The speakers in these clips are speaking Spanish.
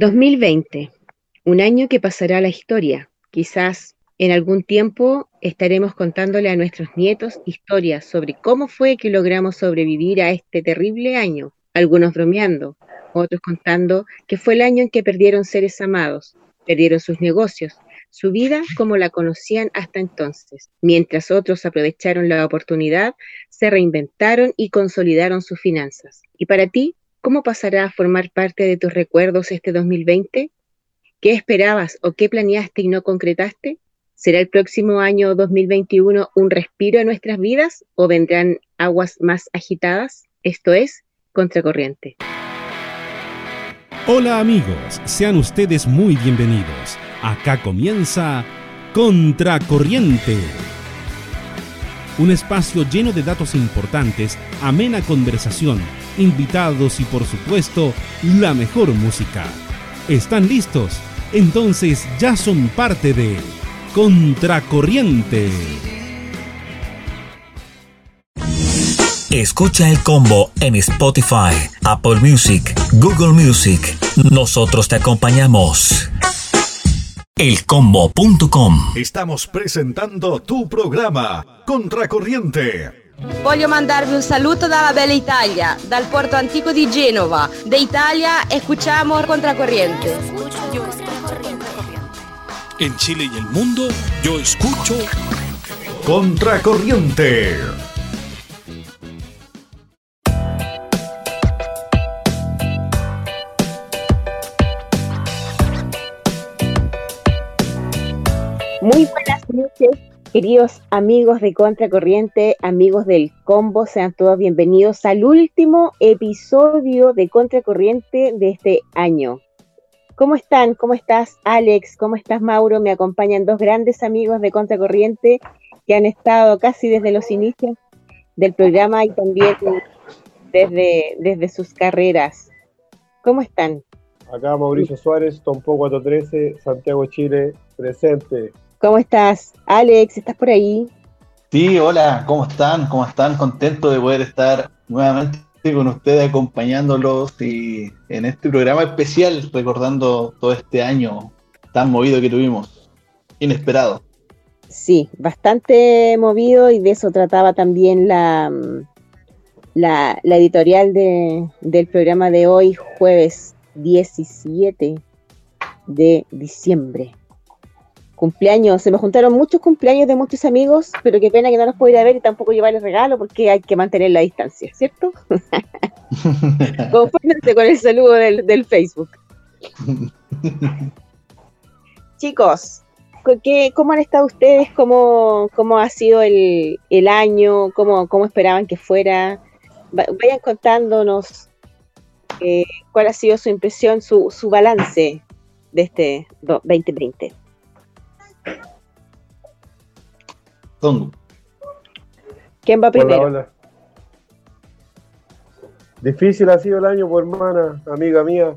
2020, un año que pasará la historia. Quizás en algún tiempo estaremos contándole a nuestros nietos historias sobre cómo fue que logramos sobrevivir a este terrible año, algunos bromeando, otros contando que fue el año en que perdieron seres amados, perdieron sus negocios, su vida como la conocían hasta entonces, mientras otros aprovecharon la oportunidad, se reinventaron y consolidaron sus finanzas. ¿Y para ti, cómo pasará a formar parte de tus recuerdos este 2020? ¿Qué esperabas o qué planeaste y no concretaste? ¿Será el próximo año 2021 un respiro en nuestras vidas o vendrán aguas más agitadas? Esto es Contracorriente. Hola amigos, sean ustedes muy bienvenidos. Acá comienza Contracorriente. Un espacio lleno de datos importantes, amena conversación, invitados y por supuesto la mejor música. ¿Están listos? Entonces ya son parte de Contracorriente. Escucha el combo en Spotify, Apple Music, Google Music. Nosotros te acompañamos elcombo.com. Estamos presentando tu programa Contracorriente. Voglio mandarvi un saluto dalla bella Italia, dal porto antico di Genova. De Italia escuchamos Contracorriente. En Chile y el mundo, yo escucho Contracorriente. Muy buenas noches, queridos amigos de Contracorriente, amigos del Combo, sean todos bienvenidos al último episodio de Contracorriente de este año. ¿Cómo están? ¿Cómo estás, Alex? ¿Cómo estás, Mauro? Me acompañan dos grandes amigos de Contracorriente que han estado casi desde los inicios del programa y también desde, desde sus carreras. ¿Cómo están? Acá Mauricio Suárez, Tompo 413, Santiago, Chile, presente. ¿Cómo estás? Alex, ¿estás por ahí? Sí, hola, ¿cómo están? ¿Cómo están? Contento de poder estar nuevamente con ustedes acompañándolos y en este programa especial recordando todo este año tan movido que tuvimos, inesperado. Sí, bastante movido y de eso trataba también la, la, editorial del programa de hoy, jueves 17 de diciembre cumpleaños, se me juntaron muchos cumpleaños de muchos amigos, pero qué pena que no los puedo ir a ver y tampoco llevarles regalo porque hay que mantener la distancia, ¿cierto? Confórmense con el saludo del, Facebook. Chicos, ¿qué, ¿cómo han estado ustedes? ¿Cómo, cómo ha sido el, año? ¿Cómo, ¿Cómo, esperaban que fuera? Vayan contándonos eh, cuál ha sido su impresión, su, su balance de este 2020. ¿Quién va primero? Difícil ha sido el año, pues hermana, amiga mía.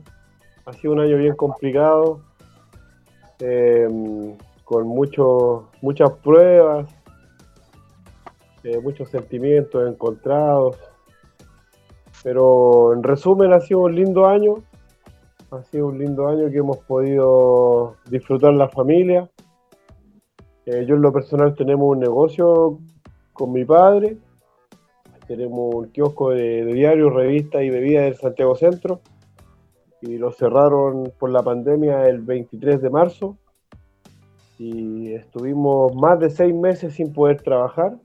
Ha sido un año bien complicado, em, con mucho, muchas pruebas, eh, muchos sentimientos encontrados. Pero en resumen ha sido un lindo año. Ha sido un lindo año que hemos podido disfrutar la familia eh, yo en lo personal tenemos un negocio con mi padre, tenemos un kiosco de, diarios, revistas y bebidas del Santiago Centro y lo cerraron por la pandemia el 23 de marzo y estuvimos más de seis meses sin poder trabajar,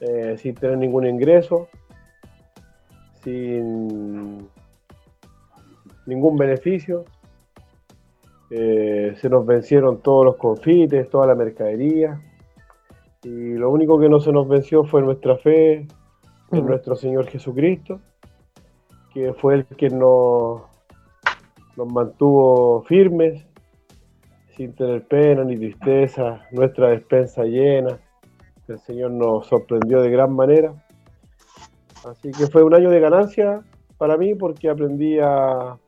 eh, sin tener ningún ingreso, sin ningún beneficio. Eh, se nos vencieron todos los confites, toda la mercadería. Y lo único que no se nos venció fue nuestra fe en nuestro Señor Jesucristo, que fue el que nos, nos mantuvo firmes, sin tener pena ni tristeza, nuestra despensa llena. El Señor nos sorprendió de gran manera. Así que fue un año de ganancia para mí porque aprendí a,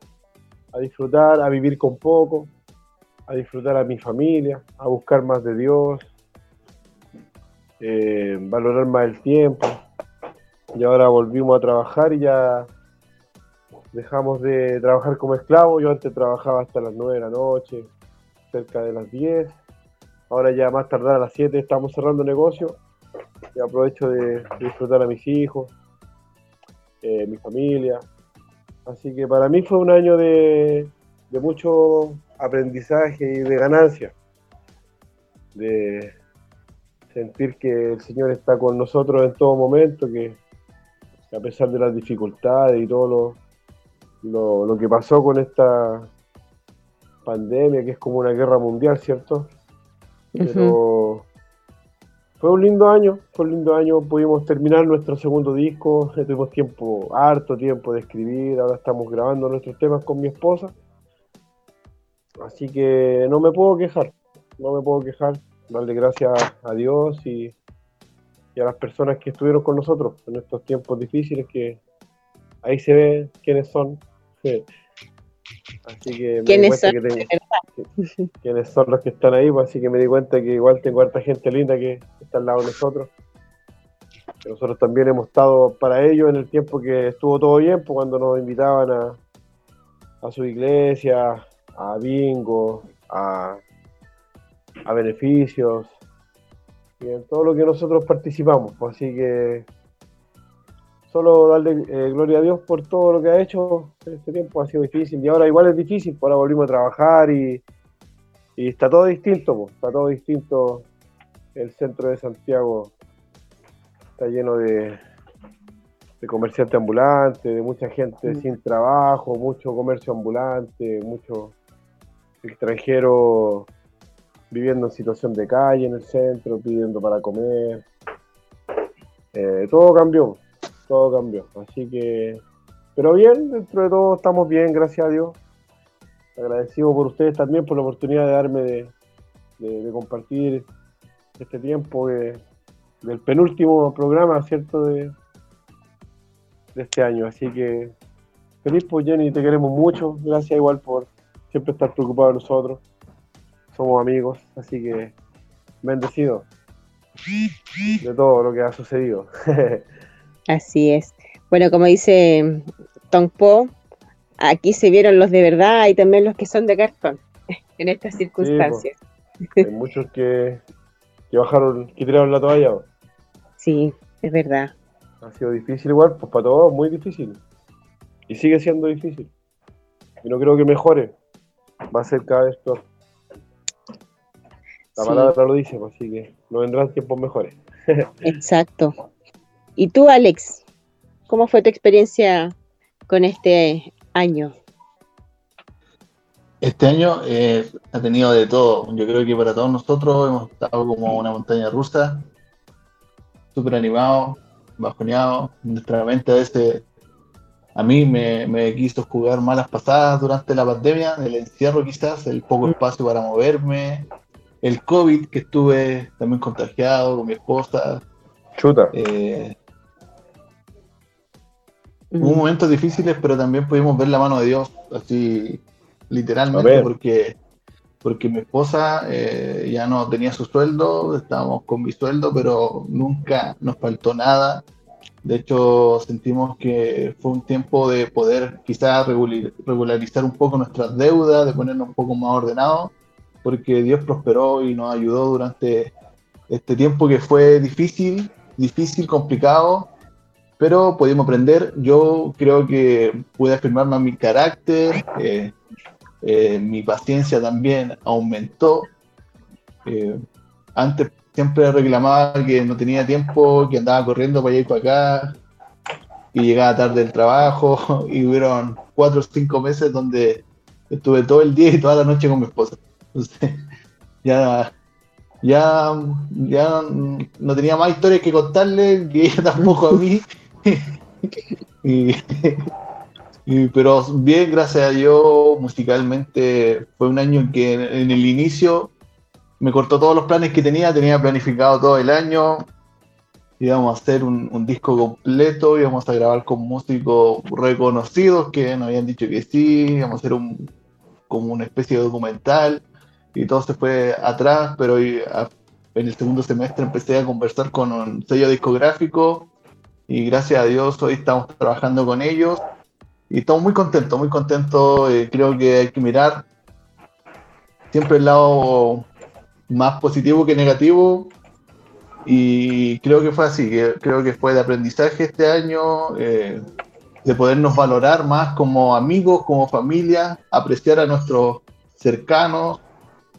a disfrutar, a vivir con poco, a disfrutar a mi familia, a buscar más de Dios, eh, valorar más el tiempo. Y ahora volvimos a trabajar y ya, dejamos de trabajar como esclavo. Yo antes trabajaba hasta las 9 de la noche, cerca de las 10. Ahora ya más tardar a las 7 estamos cerrando negocio y aprovecho de, disfrutar a mis hijos, eh, mi familia. Así que para mí fue un año de, de mucho aprendizaje y de ganancia, de sentir que el Señor está con nosotros en todo momento, que a pesar de las dificultades y todo lo, lo, que pasó con esta pandemia, que es como una guerra mundial, ¿cierto? Pero fue un lindo año, fue un lindo año, pudimos terminar nuestro segundo disco, tuvimos tiempo, harto tiempo de escribir, ahora estamos grabando nuestros temas con mi esposa, así que no me puedo quejar, no me puedo quejar, darle gracias a Dios y, a las personas que estuvieron con nosotros en estos tiempos difíciles que ahí se ve quiénes son. Así que me di cuenta que quiénes son los que están ahí, pues, así que me di cuenta que igual tengo harta gente linda que está al lado de nosotros. Que nosotros también hemos estado para ellos en el tiempo que estuvo todo bien, pues cuando nos invitaban a, a su iglesia, a bingo, a a beneficios y en todo lo que nosotros participamos. Pues, así que solo darle eh, gloria a Dios por todo lo que ha hecho en este tiempo. Ha sido difícil y ahora igual es difícil, pues ahora volvimos a trabajar y, está todo distinto, pues, está todo distinto. El centro de Santiago está lleno de, de comerciantes ambulantes, de mucha gente mm. sin trabajo, mucho comercio ambulante, mucho extranjero viviendo en situación de calle en el centro, pidiendo para comer. Eh, todo cambió, todo cambió. Así que, pero bien, dentro de todo estamos bien, gracias a Dios. Agradecido por ustedes también por la oportunidad de darme de, compartir este tiempo del penúltimo programa, ¿cierto? De, este año. Así que feliz, pues Jenny, te queremos mucho. Gracias igual por siempre estar preocupado de nosotros somos amigos, así que bendecido de todo lo que ha sucedido. así es. Bueno, como dice Tom Po, aquí se vieron los de verdad y también los que son de cartón en estas circunstancias. hay muchos que, que bajaron, que tiraron la toalla. Sí, es verdad. Ha sido difícil igual, pues para todos muy difícil. Y sigue siendo difícil. Y no creo que mejore. Va a ser cada vez peor. La palabra lo dice, pues, así que no vendrán tiempos mejores. Exacto. ¿Y tú, Alex? ¿Cómo fue tu experiencia con este año? Este año eh, ha tenido de todo. Yo creo que para todos nosotros hemos estado como una montaña rusa, súper animado, bajoneado. Nuestra mente a veces, a mí me, me, quiso jugar malas pasadas durante la pandemia, el encierro quizás, el poco mm. espacio para moverme, el COVID, que estuve también contagiado con mi esposa. Chuta. Eh, hubo momentos difíciles, pero también pudimos ver la mano de Dios, así literalmente, porque, porque mi esposa eh, ya no tenía su sueldo, estábamos con mi sueldo, pero nunca nos faltó nada. De hecho, sentimos que fue un tiempo de poder quizás regularizar un poco nuestras deudas, de ponernos un poco más ordenados porque Dios prosperó y nos ayudó durante este tiempo que fue difícil, difícil, complicado, pero pudimos aprender. Yo creo que pude afirmar más mi carácter, eh, eh, mi paciencia también aumentó. Eh, antes siempre reclamaba que no tenía tiempo, que andaba corriendo para allá y para acá, y llegaba tarde del trabajo, y hubieron cuatro o cinco meses donde estuve todo el día y toda la noche con mi esposa. ya, ya, ya no tenía más historias que contarle, que ella tampoco a mí. pero bien, gracias a Dios, musicalmente fue un año en que en el inicio me cortó todos los planes que tenía, tenía planificado todo el año, íbamos a hacer un, un, disco completo, íbamos a grabar con músicos reconocidos que nos habían dicho que sí, íbamos a hacer un, como una especie de documental y todo se fue atrás, pero en el segundo semestre empecé a conversar con un sello discográfico y gracias a Dios hoy estamos trabajando con ellos y estamos muy contentos, muy contentos. Eh, creo que hay que mirar siempre el lado más positivo que negativo. Y creo que fue así, creo que fue de aprendizaje este año, eh, de podernos valorar más como amigos, como familia, apreciar a nuestros cercanos,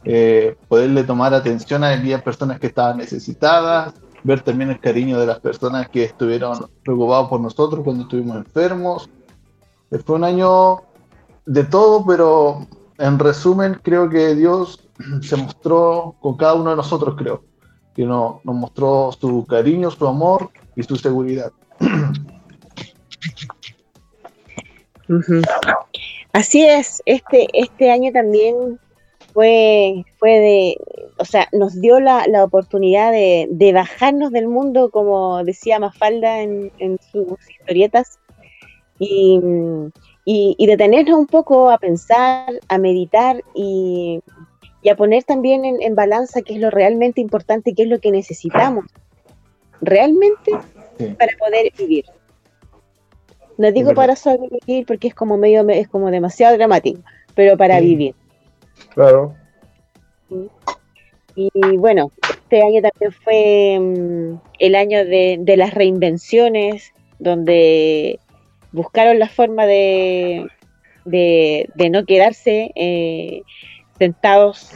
eh, poderle tomar atención a aquellas personas que estaban necesitadas, ver también el cariño de las personas que estuvieron preocupados por nosotros cuando estuvimos enfermos. Fue un año de todo, pero en resumen creo que Dios se mostró con cada uno de nosotros, creo, que nos mostró su cariño, su amor y su seguridad. Así es, este, este año también fue, fue de, o sea, nos dio la, oportunidad de, bajarnos del mundo, como decía Mafalda en, en sus historietas, y, y, detenernos un poco a pensar, a meditar y, a poner también en, balanza qué es lo realmente importante y qué es lo que necesitamos realmente para poder vivir. No digo para sobrevivir porque es como medio, es como demasiado dramático, pero para vivir. Claro. Y bueno, este año también fue mm, el año de, las reinvenciones, donde buscaron la forma de, de, no quedarse eh, sentados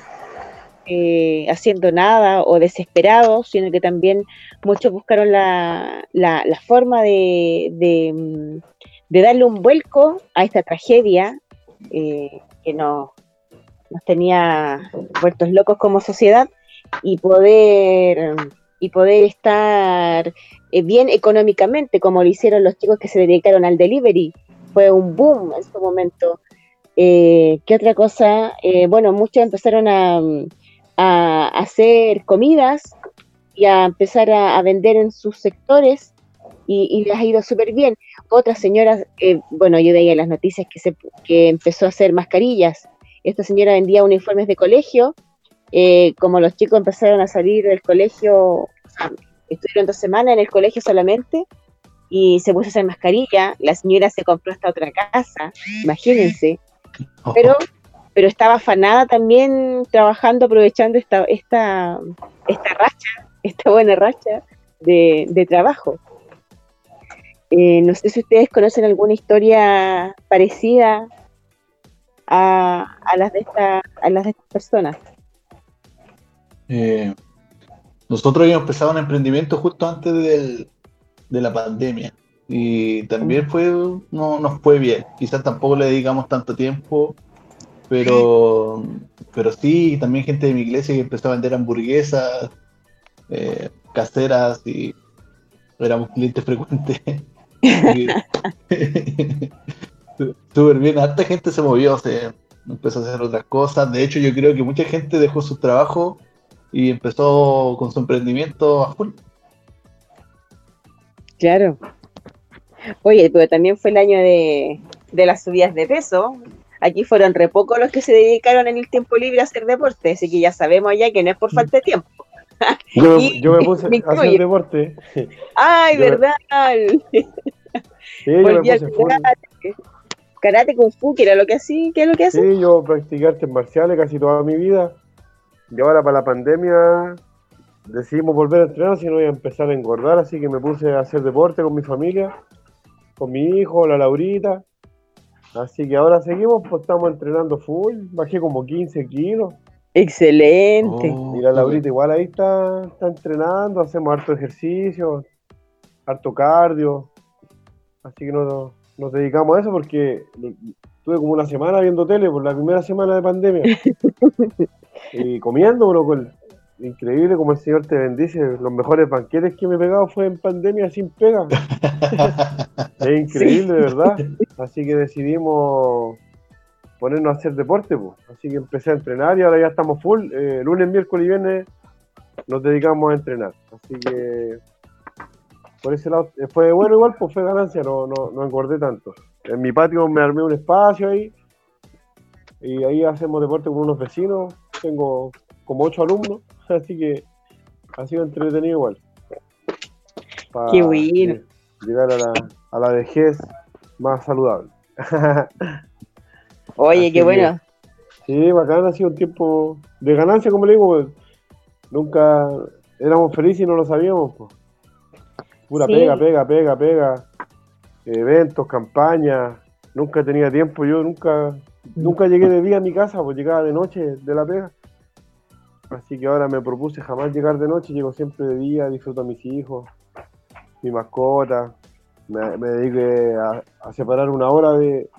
eh, haciendo nada o desesperados, sino que también muchos buscaron la, la, forma de, de, mm, darle un vuelco a esta tragedia eh, que nos, nos tenía vueltos locos como sociedad y poder y poder estar eh, bien económicamente como lo hicieron los chicos que se dedicaron al delivery. Fue un boom en su momento. Eh, qué otra cosa eh, bueno muchos empezaron a, hacer comidas y a empezar a, vender en sus sectores y, les ha ido súper bien. Otras señoras bueno yo veía las noticias que se que empezó a hacer mascarillas esta señora vendía uniformes de colegio, eh, como los chicos empezaron a salir del colegio, estuvieron dos semanas en el colegio solamente, y se puso a hacer mascarilla, la señora se compró hasta otra casa, imagínense, pero, pero estaba afanada también trabajando, aprovechando esta, esta, esta racha, esta buena racha de, trabajo. Eh, no sé si ustedes conocen alguna historia parecida a, las, de esta, a las de estas personas? Eh, nosotros habíamos empezado un emprendimiento justo antes de la pandemia y también fue no nos fue bien. Quizás tampoco le dedicamos tanto tiempo, pero pero sí, también gente de mi iglesia que empezó a vender hamburguesas eh, caseras y éramos clientes frecuentes. súper bien, harta gente se movió, se empezó a hacer otras cosas. De hecho, yo creo que mucha gente dejó su trabajo y empezó con su emprendimiento a full. Claro. Oye, pero también fue el año de, las subidas de peso. Aquí fueron re pocos los que se dedicaron en el tiempo libre a hacer deporte, así que ya sabemos ya que no es por falta de tiempo. Yo, me puse a hacer deporte. Ay, verdad. Sí, yo me puse karate, kung fu, que era lo que hacía, ¿qué es lo que hace? Sí, yo practiqué artes marciales casi toda mi vida. Y ahora para la pandemia decidimos volver a entrenar, si no voy a empezar a engordar, así que me puse a hacer deporte con mi familia, con mi hijo, la Laurita. Así que ahora seguimos, pues estamos entrenando full, bajé como 15 kilos. Excelente. Oh, y la Laurita igual ahí está, está entrenando, hacemos harto ejercicio, harto cardio. Así que no, nos dedicamos a eso porque estuve como una semana viendo tele por la primera semana de pandemia. y comiendo, bro, increíble como el Señor te bendice. Los mejores banquetes que me he pegado fue en pandemia sin pega. es increíble, de verdad. Así que decidimos ponernos a hacer deporte, pues. Así que empecé a entrenar y ahora ya estamos full. Eh, lunes, miércoles y viernes nos dedicamos a entrenar. Así que por ese lado eh, fue bueno igual, pues fue ganancia, no, no, no engordé tanto. En mi patio me armé un espacio ahí y ahí hacemos deporte con unos vecinos, tengo como ocho alumnos, así que ha sido entretenido igual. Qué bueno. Llegar a la, a la vejez más saludable. Oye, qué bueno. Sí, bacán, ha sido un tiempo de ganancia, como le digo, pues. nunca éramos felices y no lo sabíamos. Pues. Pura pega, pega, pega, pega. Eventos, campañas. Nunca tenía tiempo, yo nunca, nunca llegué de día a mi casa, pues llegaba de noche de la pega. Así que ahora me propuse jamás llegar de noche, llego siempre de día, disfruto a mis hijos, mi mascota, me, me dediqué a, separar una hora de,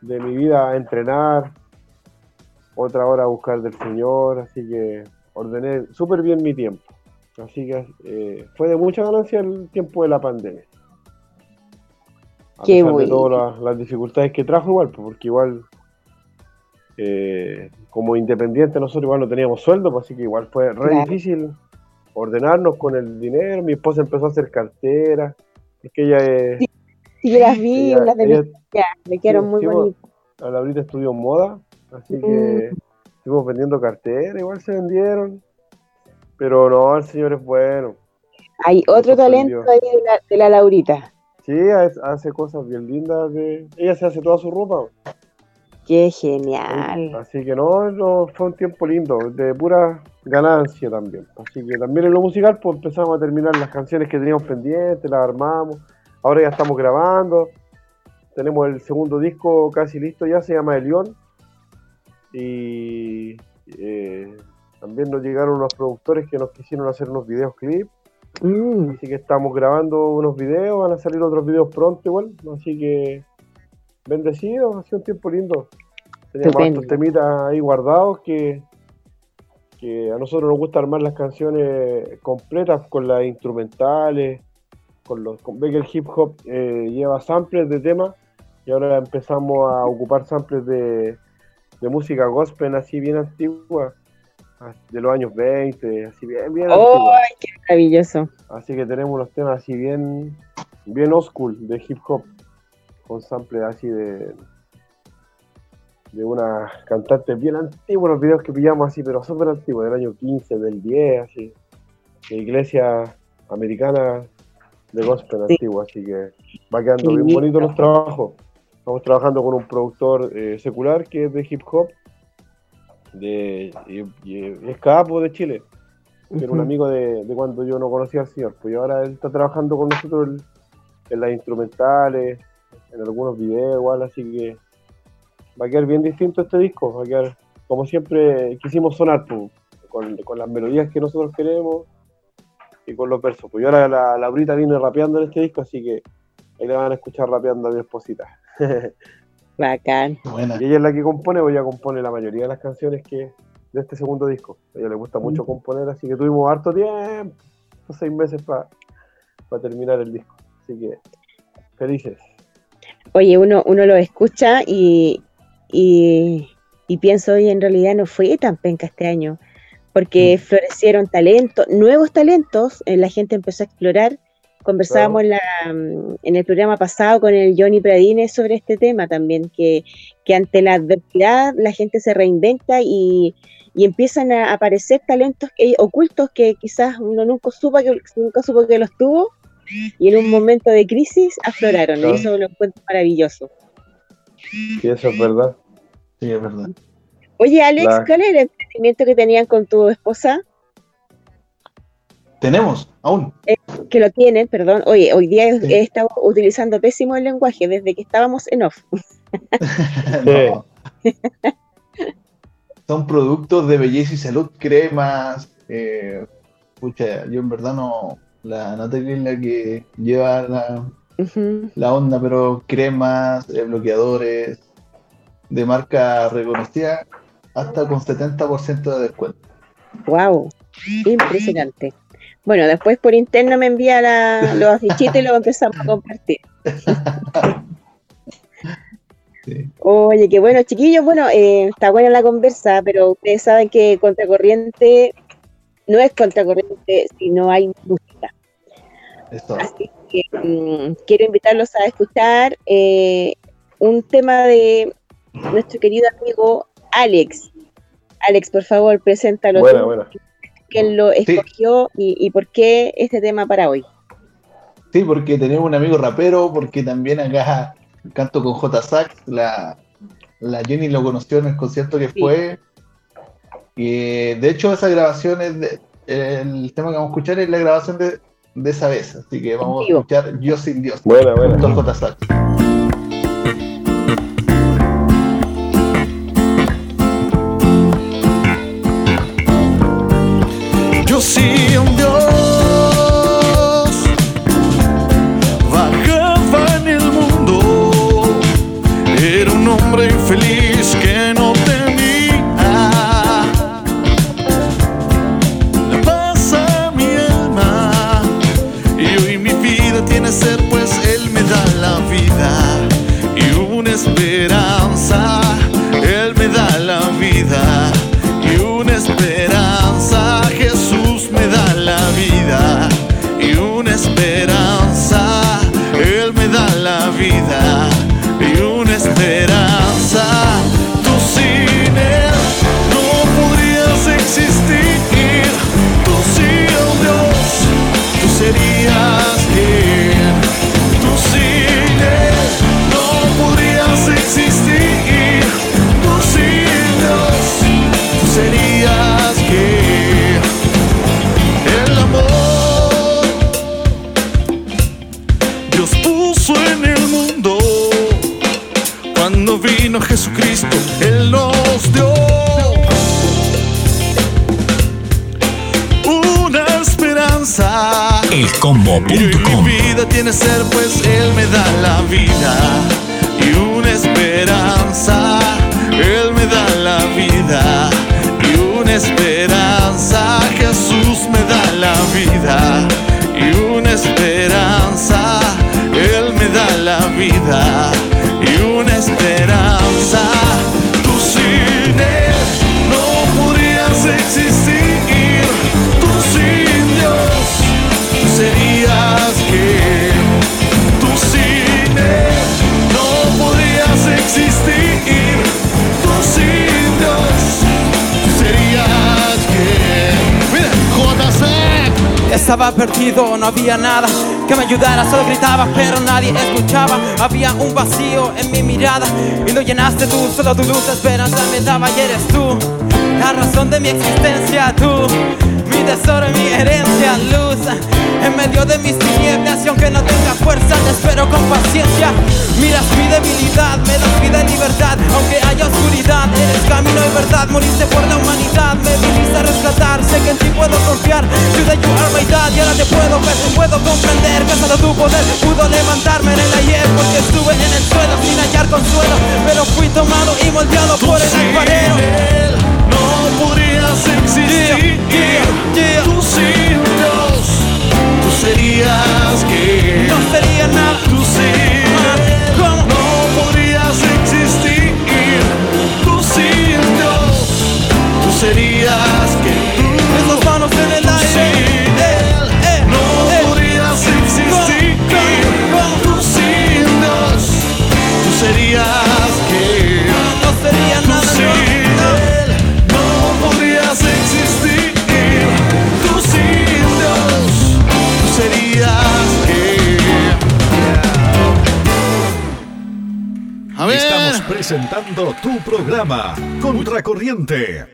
de mi vida a entrenar, otra hora a buscar del Señor, así que ordené súper bien mi tiempo. Así que eh, fue de mucha ganancia el tiempo de la pandemia. A Qué pesar de todas las, dificultades que trajo igual, pues, porque igual eh, como independiente nosotros igual no teníamos sueldo, pues, así que igual fue re difícil ordenarnos con el dinero. Mi esposa empezó a hacer carteras, porque ella es... Sí, las vi, las de me quedaron muy bonitas. La Laurita estudió moda, así que mm. estuvimos vendiendo carteras, igual se vendieron. Pero no, el señor es bueno. Hay otro talento ahí de la, Laurita. Sí, hace cosas bien lindas. De... Ella se hace toda su ropa. Qué genial. Así que no, fue un tiempo lindo, de pura ganancia también. Así que también en lo musical pues empezamos a terminar las canciones que teníamos pendientes, las armamos. Ahora ya estamos grabando. Tenemos el segundo disco casi listo ya, se llama El León. Y eh, también nos llegaron unos productores que nos quisieron hacer unos videos clips. Mm. Así que estamos grabando unos videos, van a salir otros videos pronto igual. Así que bendecido, ha sido un tiempo lindo. Teníamos estos temitas ahí guardados que, que a nosotros nos gusta armar las canciones completas con las instrumentales, con los con, ve que el hip hop eh, lleva samples de temas y ahora empezamos a ocupar samples de, de música gospel así bien antigua de los años 20, así bien, bien ¡Ay, qué maravilloso! Así que tenemos unos temas así bien, bien old school de hip hop con sample así de de una cantante bien antigua, los videos que pillamos así, pero súper antiguos, del año 15, del 10, así, de iglesia americana de gospel antiguo, así que va quedando bien bonito los trabajos. Estamos trabajando con un productor eh, secular que es de hip hop, de, y, es capo de Chile, que era un amigo de, cuando yo no conocía al señor, pues ahora él está trabajando con nosotros en las instrumentales, en algunos videos igual, así que va a quedar bien distinto este disco, va a quedar como siempre quisimos sonar pues, con, las melodías que nosotros queremos y con los versos. Pues ahora la, la Brita viene rapeando en este disco, así que ahí le van a escuchar rapeando a mi esposita. Bacán. Y ella es la que compone, pues ella compone la mayoría de las canciones que de este segundo disco. A ella le gusta mucho componer, así que tuvimos harto tiempo, seis meses para terminar el disco. Así que felices oye, uno, uno lo escucha y, y, pienso, oye, en realidad no fue tan penca este año, porque mm. florecieron talentos, nuevos talentos, eh, la gente empezó a explorar. Conversábamos en, la, mm, en, el programa pasado con el Johnny Pradines sobre este tema también, que, que ante la adversidad la gente se reinventa y, y empiezan a aparecer talentos que, ocultos que quizás uno nunca supo que, nunca supo que los tuvo y en un momento de crisis afloraron, y eso lo encuentro maravilloso. Sí, eso es verdad. Sí, es verdad. Oye, Alex, ¿cuál es el emprendimiento que tenían con tu esposa? Tenemos, aún. Eh, que lo tienen, perdón. Oye, hoy día he estado utilizando pésimo el lenguaje desde que estábamos en off. Son productos de belleza y salud, cremas. Eh, pucha, yo en verdad no, la Natalie es la que lleva la, onda, pero cremas, eh, bloqueadores de marca reconocida hasta con 70% de descuento. ¡Wow! Impresionante. Bueno, después por interno me envía los afichitos y lo empezamos a compartir. Oye, qué bueno, chiquillos. Bueno, eh, está buena la conversa, pero ustedes saben que Contracorriente no es Contracorriente si no hay Así que mm, quiero invitarlos a escuchar eh, un tema de nuestro querido amigo Alex. Alex, por favor, preséntalo. Bueno, ¿Quién lo escogió y, por qué este tema para hoy? Sí, porque tenemos un amigo rapero, porque también acá canto con J. Sax, la, la Jenny lo conoció en el concierto que fue. Y de hecho, esa grabación es de, el tema que vamos a escuchar es la grabación de, de esa vez. Así que vamos a escuchar Yo sin Dios. Buena, buena. J. Sax. Yo sin Dios. infeliz El combo.com. Mi vida tiene ser, pues Él me da la vida Estaba perdido, no había nada que me ayudara, solo gritaba, pero nadie escuchaba. Había un vacío en mi mirada y lo llenaste tú, solo tu luz, esperanza me daba y eres tú. La razón de mi existencia, tú, mi tesoro y mi herencia, luz. En medio de mis tinieblas y aunque no tenga fuerza, te espero con paciencia. Miras mi debilidad, me das vida libertad, aunque haya oscuridad, eres camino y verdad. Y ahora te puedo ver, puedo comprender que solo tu poder pudo levantarme en el ayer, porque estuve en el suelo sin hallar consuelo, pero fui tomado y moldeado Tú por el alfarero. él no podrías existir. Yeah, yeah. Tú sin Dios, tú serías que. No presentando tu programa, Contracorriente.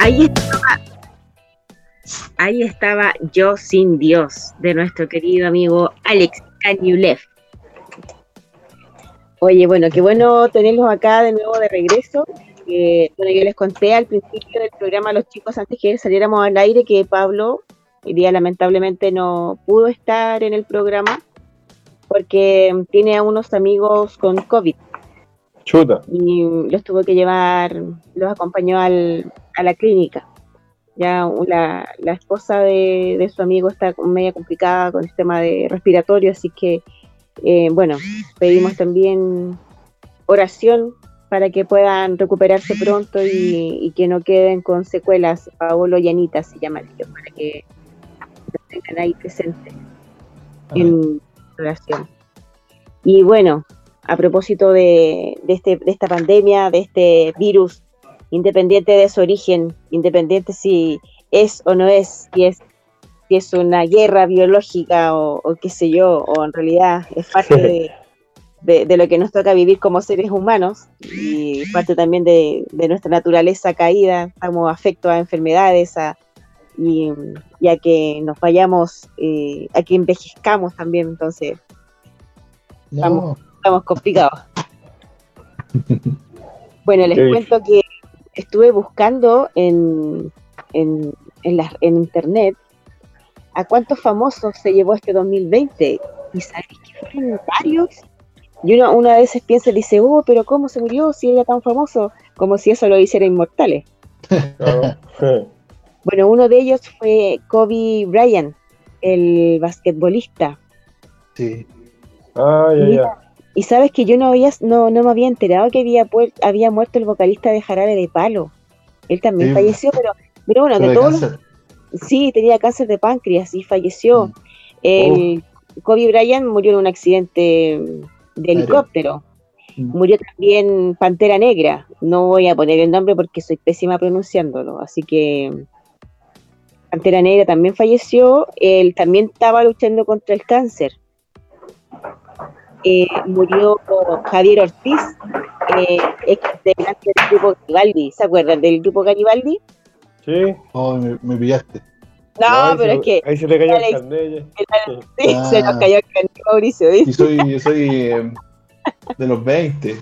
Ahí estaba, ahí estaba Yo sin Dios, de nuestro querido amigo Alex Kanyulev. Oye, bueno, qué bueno tenerlos acá de nuevo de regreso. Eh, bueno, yo les conté al principio del programa a los chicos antes que saliéramos al aire que Pablo hoy día lamentablemente no pudo estar en el programa porque tiene a unos amigos con COVID Chuta. y los tuvo que llevar, los acompañó al, a la clínica. Ya la, la esposa de, de su amigo está media complicada con el tema de respiratorio, así que, eh, bueno, pedimos también oración para que puedan recuperarse pronto y, y que no queden con secuelas. Paolo y Anita se llaman ellos, para que lo tengan ahí presente en oración. Y bueno, a propósito de, de, este, de esta pandemia, de este virus independiente de su origen, independiente si es o no es, si es, si es una guerra biológica o, o qué sé yo, o en realidad es parte de, de- de lo que nos toca vivir como seres humanos y parte también de, de nuestra naturaleza caída, estamos afectos a enfermedades a, y, y a que nos vayamos, eh, a que envejezcamos también, entonces No, estamos complicados. Bueno, les cuento que estuve buscando en, en, en, la- en internet a cuántos famosos se llevó este 2020 y sabéis que fueron varios. Y uno, uno a veces piensa y dice, oh, pero ¿cómo se murió si era tan famoso? Como si eso lo hiciera inmortales. Bueno, uno de ellos fue Kobe Bryant, el basquetbolista. sí. Ah, ya, ya. Y sabes que yo no había, no, no me había enterado que había, había muerto el vocalista de Jarabe de Palo. Él también Sí. falleció, pero, pero bueno, Pero de de todos los- sí, tenía cáncer de páncreas y falleció. Mm. El Kobe Bryant murió en un accidente de helicóptero. Mm. Murió también Pantera Negra. No voy a poner el nombre porque soy pésima pronunciándolo, así que Pantera Negra también falleció. Él también estaba luchando contra el cáncer. Eh, murió Javier Ortiz, eh, ex integrante del grupo Garibaldi. ¿Se acuerdan del grupo Garibaldi? Sí. Oh, me, me pillaste. No, ahí pero se- es que Ahí se te cayó el carnet ya. sí, Ah. se nos cayó el carnet, Mauricio. ¿viste? Y soy, yo soy eh, de los 20. De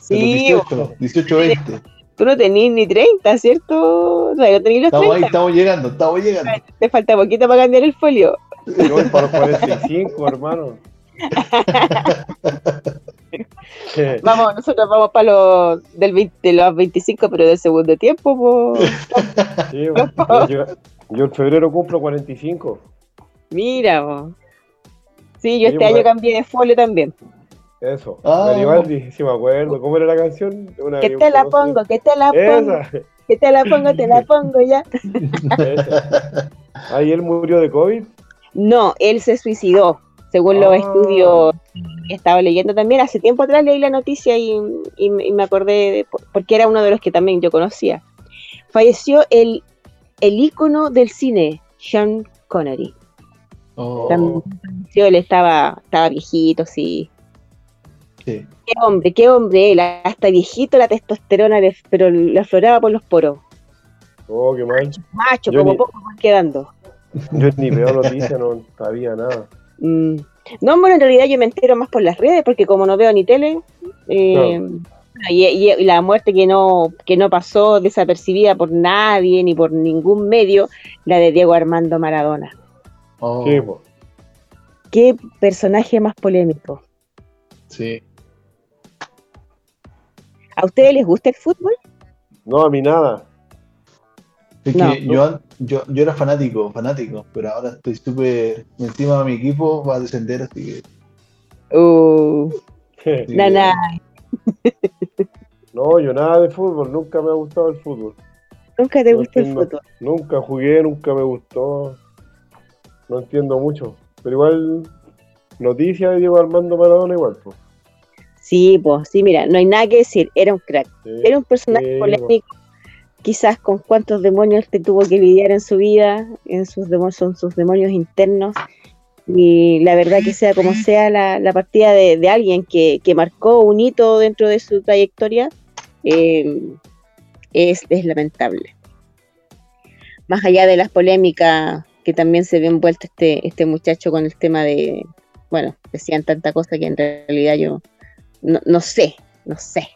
Sí, los 18, 18, 20. tú no tenías ni 30, ¿cierto? No, no tenías los Estamos ahí, 30. estamos llegando, estamos llegando. Te falta poquito para cambiar el folio. Yo voy para los 45, hermano. Vamos, nosotros vamos para los del 20 de los 25, pero del segundo tiempo. po. Sí, yo, yo- yo en febrero cumplo 45. Mira, po. sí, yo Sí, este año cambié de folio también. Eso. Ah. Garibaldi, sí me acuerdo. ¿Cómo era la canción? Una Que te la pongo, que te la pongo, Esa, que te la pongo, te la pongo ya. esa. Ahí él murió de COVID. No, él se suicidó, según los Ah. estudios que estaba leyendo también. Hace tiempo atrás leí la noticia y, y me y me acordé, de- porque era uno de los que también yo conocía. Falleció el, el ícono del cine, Sean Connery. Oh, También falleció, él estaba, estaba viejito, sí. sí. Qué hombre, qué hombre él, hasta viejito la testosterona, le- pero le afloraba por los poros. Oh, qué mal. Macho, Yo como ni- poco más quedando. Yo ni veo noticias, no sabía nada. Mm. No, bueno, en realidad yo me entero más por las redes, porque como no veo ni tele, eh, y, y- y la muerte que no, que no pasó desapercibida por nadie, ni por ningún medio, la de Diego Armando Maradona. Oh, Sí. Qué personaje más polémico. sí. ¿A ustedes les gusta el fútbol? No, a mí nada. Es No. que yo, yo, yo era fanático, fanático, pero ahora estoy súper encima de mi equipo, va a descender, así que. Uh, así na, que- na. No, yo nada de fútbol, nunca me ha gustado el fútbol. Nunca te No gusta el fútbol. Nunca jugué, nunca me gustó. No entiendo mucho. Pero igual, noticias de Diego Armando Maradona igual. pues. Sí, pues, sí, mira, no hay nada que decir, era un crack. Sí. Era un personaje Sí, polémico, quizás con cuántos demonios te tuvo que lidiar en su vida, en sus demonios, son sus demonios internos. Y la verdad que sea como sea la, la partida de, de alguien que, que marcó un hito dentro de su trayectoria, eh, es, es lamentable. Más allá de las polémicas que también se ve envuelto este, este muchacho con el tema de, bueno, decían tanta cosa que en realidad yo no, no sé, no sé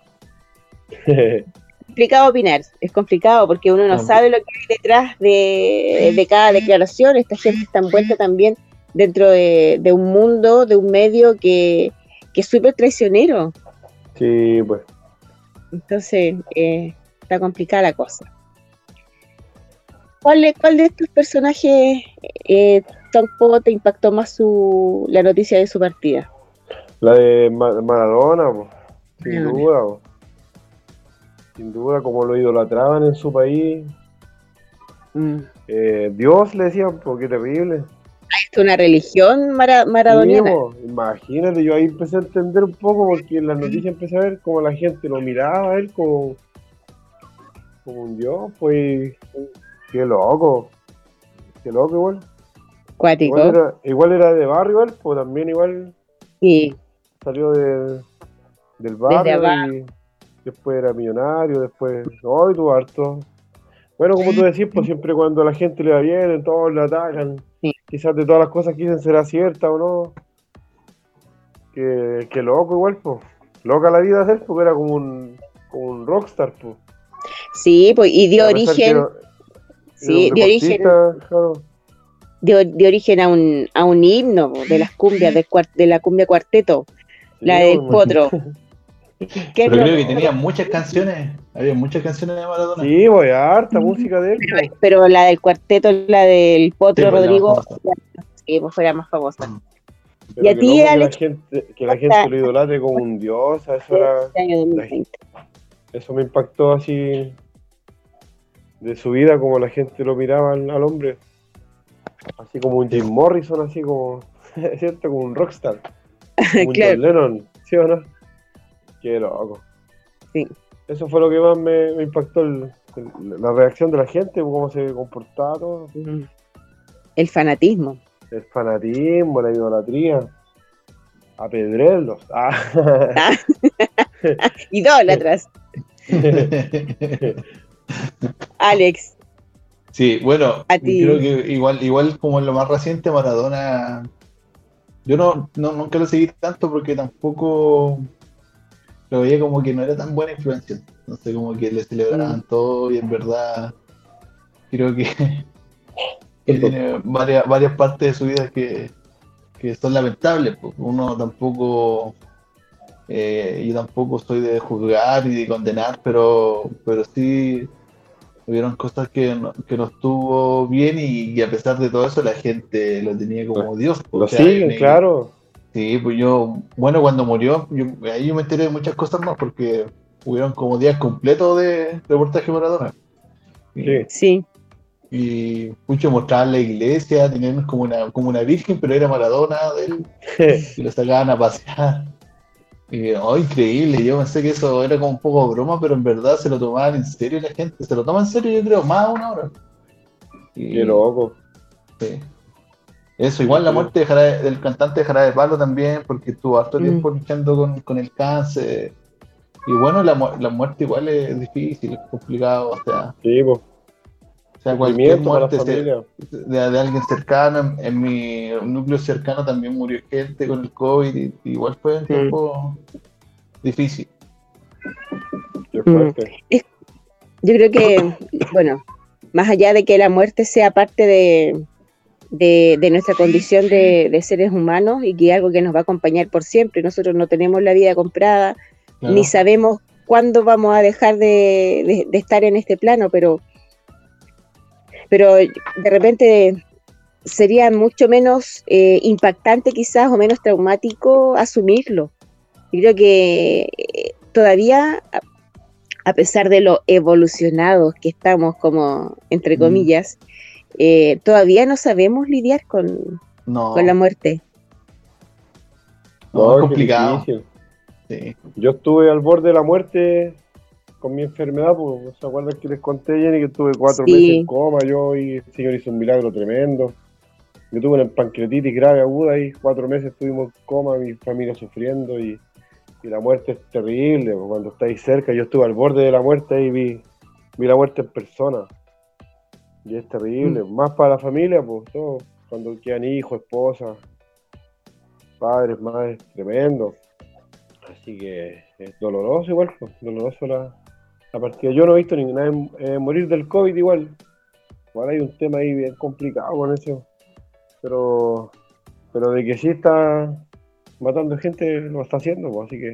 complicado opinar, es complicado porque uno no sabe lo que hay detrás de, de cada declaración. Esta gente está envuelta también dentro de, de un mundo, de un medio que, que es súper traicionero. sí, pues. Entonces, eh, está complicada la cosa. ¿Cuál, de- cuál de estos personajes eh, tampoco te impactó más su, la noticia de su partida? La de Ma- Maradona, pues. Sin Maradona. duda, po. Sin duda, como lo idolatraban en su país. Mm. Eh, Dios le decían, porque terrible. Es una religión mara- maradoniana. imagínate, yo ahí empecé a entender un poco porque en las noticias empecé a ver cómo la gente lo miraba a él como, como un dios, pues. Qué loco. Qué loco igual. Cuático. Igual era, igual era de barrio, igual, pues también igual Sí, salió de, del barrio abajo. y después era millonario, después. ¡Ay, tú harto! Bueno, como tú decís, pues siempre cuando a la gente le va bien, todos le atacan. Sí. Quizás de todas las cosas que dicen será cierta o no. Que, que loco igual, pues. Loca la vida de él, porque era como un, como un rockstar, pues. sí, pues, y dio origen, era- sí, dio origen, claro. dio, dio origen a un, a un himno po, de las cumbias, cuar- de la cumbia cuarteto, la del pues, potro. ¿Qué es Pero creo que tenía muchas canciones, había muchas canciones de Maradona. Sí, voy harta música de él. pero, pero la del cuarteto, la del potro Sí, pues, Rodrigo, sí, pues fue la más famosa. Pero Y a ti, que la gente, que la gente lo idolatre como un dios, a eso era, Este año 2020. eso me impactó así de su vida, como la gente lo miraba al, al hombre. Así como un Jim Morrison, así como, ¿cierto? Como un rockstar. Como un Claro. John Lennon, ¿sí o no? Qué loco. Sí. Eso fue lo que más me, me impactó, el- el- la reacción de la gente, cómo se. Mm. El fanatismo. El fanatismo, la idolatría. Apedrerlos. Ah. Idólatras. Alex, Sí, bueno, A ti. creo que igual, igual como en lo más reciente, Maradona, yo no, no nunca lo seguí tanto porque tampoco lo veía como que no era tan buena influencia. No sé, como que le celebraban todo y en verdad creo que, que tiene varias, varias partes de su vida que, que son lamentables. pues. Uno tampoco, eh, yo tampoco soy de juzgar y de condenar, pero, pero sí hubieron cosas que no, que no estuvo bien y, y a pesar de todo eso la gente lo tenía como Dios. Lo siguen, me- claro. Sí, pues yo, bueno, cuando murió, yo, ahí yo me enteré de muchas cosas más porque hubieron como días completos de reportaje Maradona. Sí. sí, y mucho mostraban la iglesia, tenían como una, como una virgen, pero era Maradona de él, y lo sacaban a pasear. Y oh, increíble, yo pensé que eso era como un poco broma, pero en verdad se lo tomaban en serio la gente, se lo toma en serio yo creo, más aún ahora. Y- Qué loco. Sí. Eso, igual la muerte de Jarabe- del cantante de Jarabe de Palo también, porque estuvo harto Mm. tiempo luchando con, con el cáncer. Y bueno, la, mu- la muerte igual es difícil, es complicado, o sea, Sí, pues. o sea cualquier muerte se- de, de alguien cercano, en, en mi núcleo cercano también murió gente con el COVID, y, y igual fue un Mm. tiempo difícil. Qué fuerte. yo creo que, bueno, más allá de que la muerte sea parte de, de, de nuestra condición de, de seres humanos y que es algo que nos va a acompañar por siempre, nosotros no tenemos la vida comprada, ni sabemos cuándo vamos a dejar de, estar en este plano, pero, pero de repente sería mucho menos eh, impactante quizás o menos traumático asumirlo. Yo creo que eh, todavía, a, a pesar de lo evolucionados que estamos como, entre Mm. comillas, eh, todavía no sabemos lidiar con, No, con la muerte. no, es complicado. Sí. Yo estuve al borde de la muerte con mi enfermedad, pues, ¿se acuerdan que les conté, Jenny, que estuve cuatro Sí. meses en coma yo y el Señor hizo un milagro tremendo? Yo tuve una pancreatitis grave aguda y cuatro meses estuvimos en coma, mi familia sufriendo y, y la muerte es terrible, pues, cuando estáis cerca, yo estuve al borde de la muerte y vi, vi la muerte en persona. Y es terrible, más para la familia, pues, todo, cuando quedan hijos, esposas, padres, madres, tremendo. Así que es doloroso igual, pues, doloroso la, la partida. Yo no he visto ninguna eh, morir del COVID igual. Igual hay un tema ahí bien complicado con eso. Pero, pero de que sí está matando gente, lo está haciendo, pues, así que.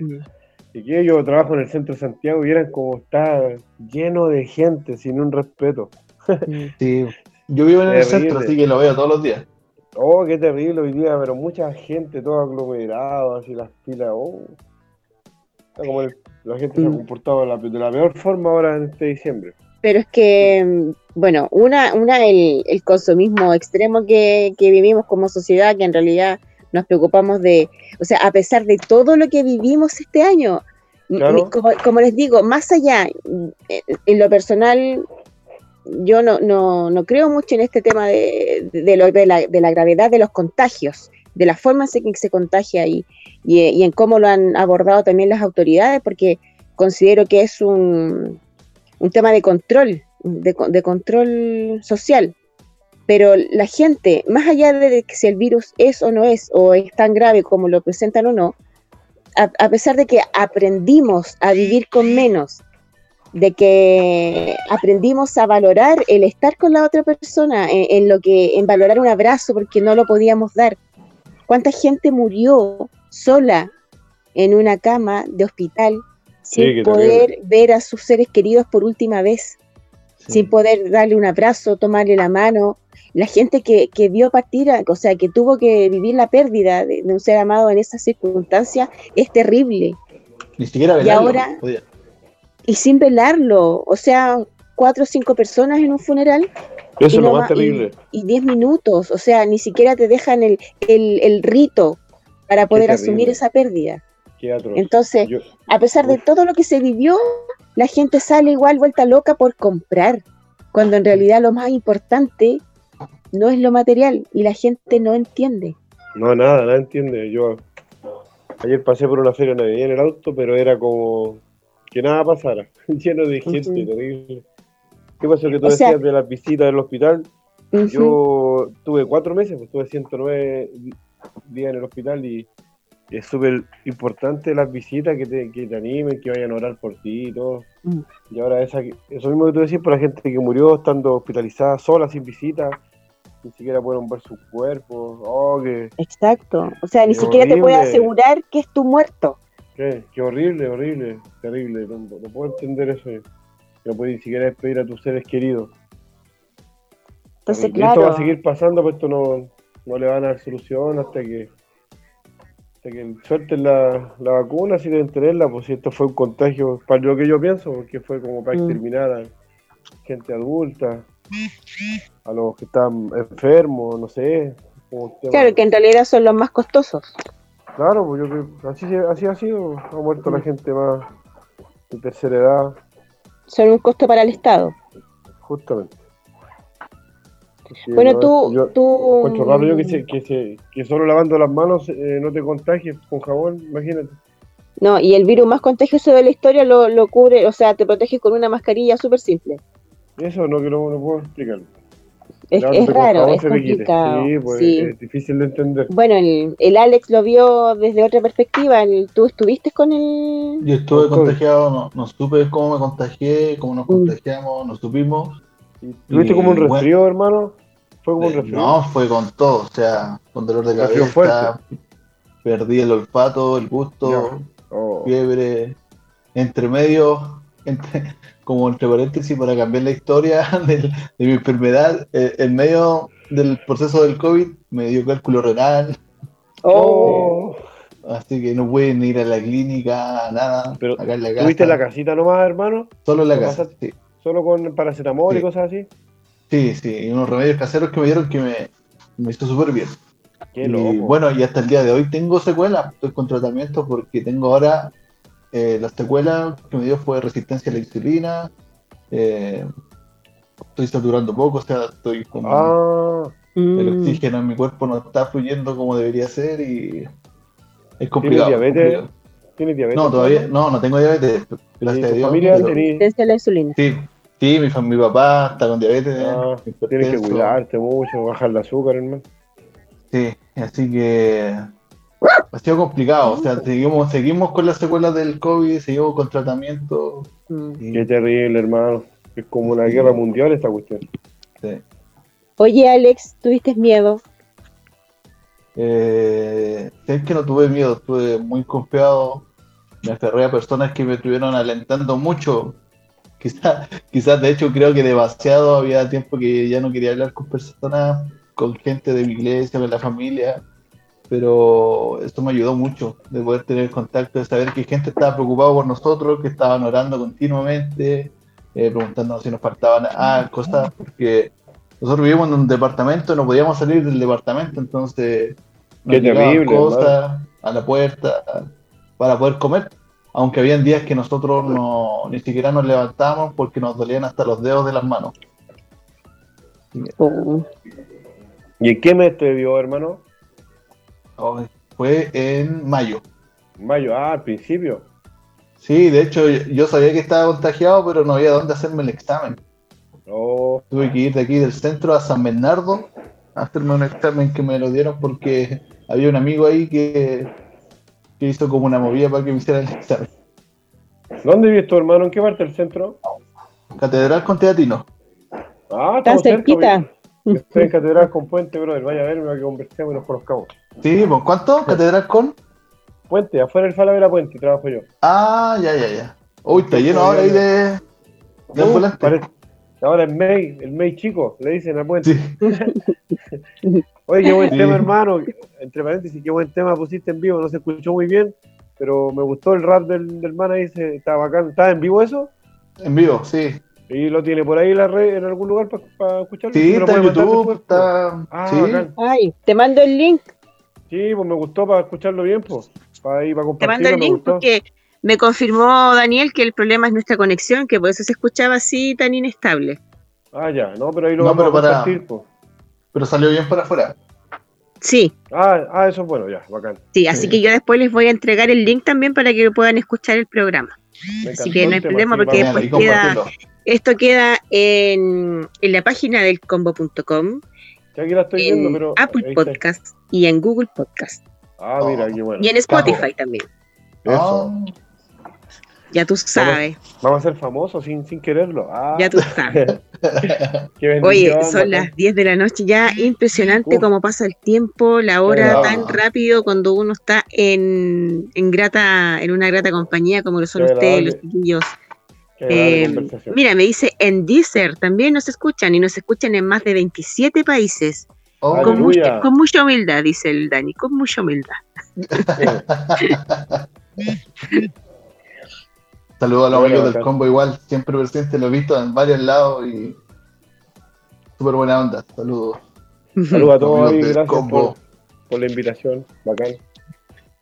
Y que yo trabajo en el centro de Santiago y vieran como está lleno de gente, sin un respeto. Sí. Yo vivo en el centro, así que lo veo todos los días. Oh, qué terrible hoy día, pero mucha gente, todo aglomerado, así las pilas. Oh. Está como el- la gente se ha comportado de la, de la peor forma ahora en este diciembre. Pero es que, bueno, una, una el, el consumismo extremo que, que vivimos como sociedad, que en realidad nos preocupamos de, o sea, a pesar de todo lo que vivimos este año, Claro. Como, como les digo, más allá, eh, en lo personal, yo no, no, no creo mucho en este tema de, de, lo- de la, de la gravedad de los contagios, de la forma en que se contagia y, y, y en cómo lo han abordado también las autoridades, porque considero que es un, un tema de control, de, co- de control social. Pero la gente, más allá de si el virus es o no es, o es tan grave como lo presentan o no, a pesar de que aprendimos a vivir con menos, de que aprendimos a valorar el estar con la otra persona, en, en lo que, en valorar un abrazo porque no lo podíamos dar. ¿Cuánta gente murió sola en una cama de hospital Sí, sin poder ver a sus seres queridos por última vez? Sí. sin poder darle un abrazo, tomarle la mano. La gente que, que vio partir, a- o sea, que tuvo que vivir la pérdida de, de un ser amado en esas circunstancias, es terrible. Ni siquiera Y ahora- podía. Y sin velarlo, o sea, cuatro o cinco personas en un funeral Eso es lo más terrible. y, y diez minutos, o sea, ni siquiera te dejan el, el, el rito para poder asumir esa pérdida. Qué atroz. Entonces, Yo- a pesar de todo lo que se vivió, la gente sale igual vuelta loca por comprar, cuando en realidad lo más importante no es lo material y la gente no entiende. No, nada, nada entiende. Yo ayer pasé por una feria navideña en el auto, pero era como que nada pasara, lleno de gente, terrible. ¿Qué pasó que tú O sea- decías de las visitas del hospital? Yo tuve cuatro meses, pues tuve 109 di- días en el hospital y es súper importante las visitas que te, que te animen, que vayan a orar por ti y todo. Mm. Y ahora esa, eso mismo que tú decías, por la gente que murió estando hospitalizada sola, sin visita, ni siquiera pueden ver sus cuerpos. Oh, que, Exacto. O sea, ni siquiera te puede asegurar que es tu muerto. Qué, qué horrible, horrible, terrible. No, no puedo entender eso. No puedes ni siquiera despedir a tus seres queridos. Entonces, Y Esto va claro. a seguir pasando, pues esto no, no le van a dar solución hasta que hasta que suelten la, la vacuna, si deben tenerla, pues si esto fue un contagio, para lo que yo pienso, porque fue como para Mm. exterminar a gente adulta, a los que están enfermos, no sé. como Claro, que en realidad son los más costosos. Claro, pues yo creo así, así ha sido, ha muerto Mm. la gente más de tercera edad, Son un costo para el Estado. justamente. Porque Bueno, no, tú- yo tú- raro yo que, se, que, se, que solo lavando las manos eh, no te contagies con jabón, imagínate. No, y el virus más contagioso de la historia lo, lo cubre, o sea, te protege con una mascarilla súper simple. Eso no que no, no puedo explicar. Es, raro, es complicado. Sí, pues sí. es difícil de entender. Bueno, el, el Alex lo vio desde otra perspectiva. el- ¿Tú estuviste con el...? Yo estuve contagiado, no, no supe cómo me contagié, cómo nos Mm. contagiamos, no supimos. ¿Tuviste Y, como un bueno, resfrío, hermano? ¿Fue como un Eh, resfrío? No, fue con todo, o sea, con dolor de cabeza, perdí el olfato, el gusto, Ya. Oh. fiebre, entre medio, entre, como entre paréntesis para cambiar la historia del- de mi enfermedad, eh, en medio del proceso del COVID me dio cálculo renal, Oh. así que no pude ni ir a la clínica, nada, Pero, acá en la casa, ¿Tuviste la casita nomás, hermano? solo en la ¿Lo casa, pasaste? sí. ¿Solo con paracetamol y Sí. cosas así? Sí, sí, y unos remedios caseros que me dieron que me, me hizo súper bien. Qué y loco. bueno, y hasta el día de hoy tengo secuelas, estoy con tratamiento porque tengo ahora eh, la secuela que me dio fue resistencia a la insulina, eh, estoy saturando poco, o sea, estoy como Ah, el Mm, oxígeno en mi cuerpo no está fluyendo como debería ser y es ¿tienes complicado. es diabetes? complicado. ¿Tienes diabetes? No, todavía, no, no tengo diabetes, ¿Y gracias a Dios. familia resistencia a la insulina. Sí, sí, mi, fam- mi papá está con diabetes. Ah, hipertenso. tienes que cuidarte mucho, bajar el azúcar, hermano. Sí, así que ha sido complicado. O sea, seguimos, seguimos con las secuelas del COVID, seguimos con tratamiento. Mm. y- Qué terrible, hermano. Es como una Sí. guerra mundial esta cuestión. sí. Oye, Alex, ¿tuviste miedo? Eh, es que no tuve miedo, estuve muy confiado. Me aferré a personas que me estuvieron alentando mucho. Quizás, quizás de hecho creo que demasiado había tiempo que ya no quería hablar con personas, con gente de mi iglesia, con la familia. Pero esto me ayudó mucho de poder tener contacto, de saber que gente estaba preocupada por nosotros, que estaban orando continuamente, eh, preguntándonos si nos faltaban ah, cosas, porque nosotros vivimos en un departamento, no podíamos salir del departamento, entonces nos Qué terrible, cosas a la puerta para poder comer. aunque habían días que nosotros no, ni siquiera nos levantábamos porque nos dolían hasta los dedos de las manos. Oh. ¿Y en qué mes te vio, hermano? Oh, fue en mayo. Mayo, ah, al principio. Sí, de hecho yo sabía que estaba contagiado, pero no había dónde hacerme el examen. Oh, Tuve que ir de aquí del centro a San Bernardo a hacerme un examen que me lo dieron porque había un amigo ahí que, que hizo como una movida para que me hiciera el examen. ¿Dónde vives tu hermano? ¿En qué parte del centro? Catedral con Teatino. Ah, Está cerca, cerquita. Estoy en Catedral con Puente, brother. Vaya a verme para que conversemos y nos conozcamos. Sí, ¿por cuánto? Catedral con. Puente, afuera del Falabella Puente, trabajo yo. Ah, ya, ya, ya. Uy, está lleno ahora ahí de, de Uh, ambulantes. parece- Ahora el May, el May chico, le dicen a Puente. Sí. Oye, qué buen Sí. tema, hermano. Entre paréntesis, qué buen tema pusiste en vivo. No se escuchó muy bien, pero me gustó el rap del, del man ahí. Está bacán. ¿Está en vivo eso? En vivo, sí. ¿Y lo tiene por ahí en la red, en algún lugar para escucharlo? Sí, ¿Me lo está en YouTube, después? está. Ah, sí. bacán. Ay, te mando el link. Sí, pues me gustó para escucharlo bien, pues. Para ahí, para Te mando el me link gustó. porque me confirmó Daniel que el problema es nuestra conexión, que por eso se escuchaba así tan inestable. Ah, ya, no, pero ahí lo No, vamos pero a para- compartir, pues. Pero salió bien para afuera. Sí, Ah, ah, eso es bueno, ya, bacán. sí, así Sí. que yo después les voy a entregar el link también para que puedan escuchar el programa. Me Así que no hay tema, problema porque después queda-. Esto queda en, en la página del combo.com, Ya aquí la estoy viendo, en pero. Apple. Podcast y en Google Podcast. Ah, mira, qué bueno. Y en Spotify también. Eso. Ya tú sabes, Vamos a ser famosos sin, sin quererlo. Ah, ya tú sabes. Oye, son las 10 de la noche ya, impresionante Uf. cómo pasa el tiempo, la hora tan rápido cuando uno está en, en grata, en una grata compañía como lo son Qué ustedes, los chiquillos. Eh, conversación. mira, me dice en Deezer también nos escuchan y nos escuchan en más de 27 países. oh, Con, mucha, con mucha humildad, dice el Dani, con mucha humildad. Saludos a los amigos del combo igual, siempre presente, lo he visto en varios lados y súper buena onda. Saludos. Saludos a todos del gracias combo. por, por la invitación. Bacán.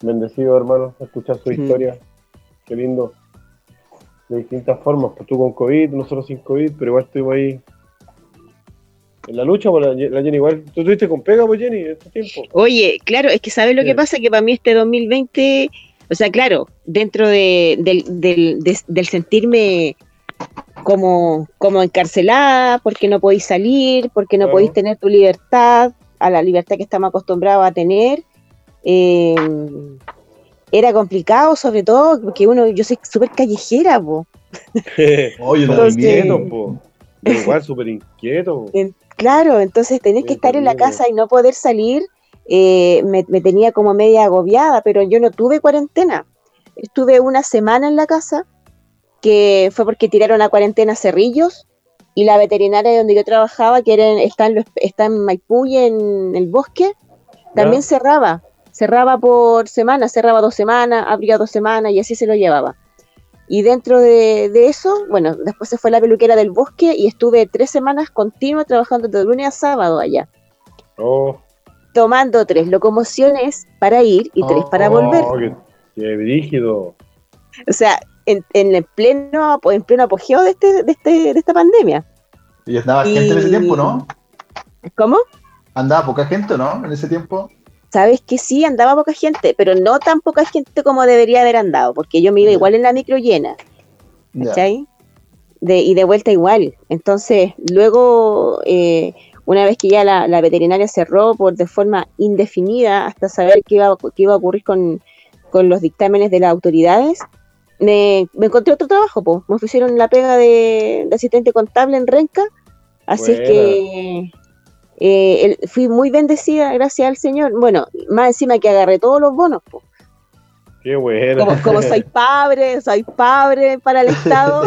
Bendecido, hermano, escuchar su historia. Qué lindo. De distintas formas. Pues tú con COVID, nosotros sin COVID, pero igual estuvimos ahí en la lucha. Pues la, la Jenny igual. ¿Tú estuviste con pega, pues Jenny, en este tiempo? Oye, claro, es que ¿sabes lo Sí. que pasa? Que para mí este 2020, o sea, claro, dentro de, del, del, de- del sentirme como, como encarcelada, porque no podéis salir, porque no Claro. podéis tener tu libertad, a la libertad que estamos acostumbrados a tener, eh, era complicado, sobre todo porque uno, yo soy súper callejera, po. Oye, Entonces- inquieto, po. Igual súper inquieto. Claro, entonces tener que estar en la casa y no poder salir eh, me, me tenía como media agobiada, pero yo no tuve cuarentena. Estuve una semana en la casa, que fue porque tiraron a cuarentena cerrillos y la veterinaria donde yo trabajaba, que era en- está, en los- está en Maipú y en el bosque, también cerraba. Cerraba por semana, cerraba dos semanas, abría dos semanas y así se lo llevaba. Y dentro de, de eso, bueno, después se fue la peluquera del bosque y estuve tres semanas continuas trabajando de lunes a sábado allá, Oh, tomando tres locomociones para ir y tres para Oh. volver. oh, qué, qué brígido. O sea, en, en el pleno, en pleno apogeo de, este, de, este, de esta pandemia. Y andaba gente en ese tiempo, ¿no? ¿Cómo? Andaba poca gente, ¿no? En ese tiempo. Sabes que sí, andaba poca gente, pero no tan poca gente como debería haber andado, porque yo me iba igual en la micro llena. ¿cachai? De, y de vuelta igual. Entonces, luego, eh, una vez que ya la, la veterinaria cerró por de forma indefinida hasta saber qué iba, a- qué iba a ocurrir con, con los dictámenes de las autoridades, me, me encontré otro trabajo, po. me ofrecieron la pega de, de asistente contable en Renca, así es que eh, el- fui muy bendecida, gracias al Señor. Bueno, más encima que agarré todos los bonos, po. Qué bueno. como, como soy pobre, soy pobre para el Estado.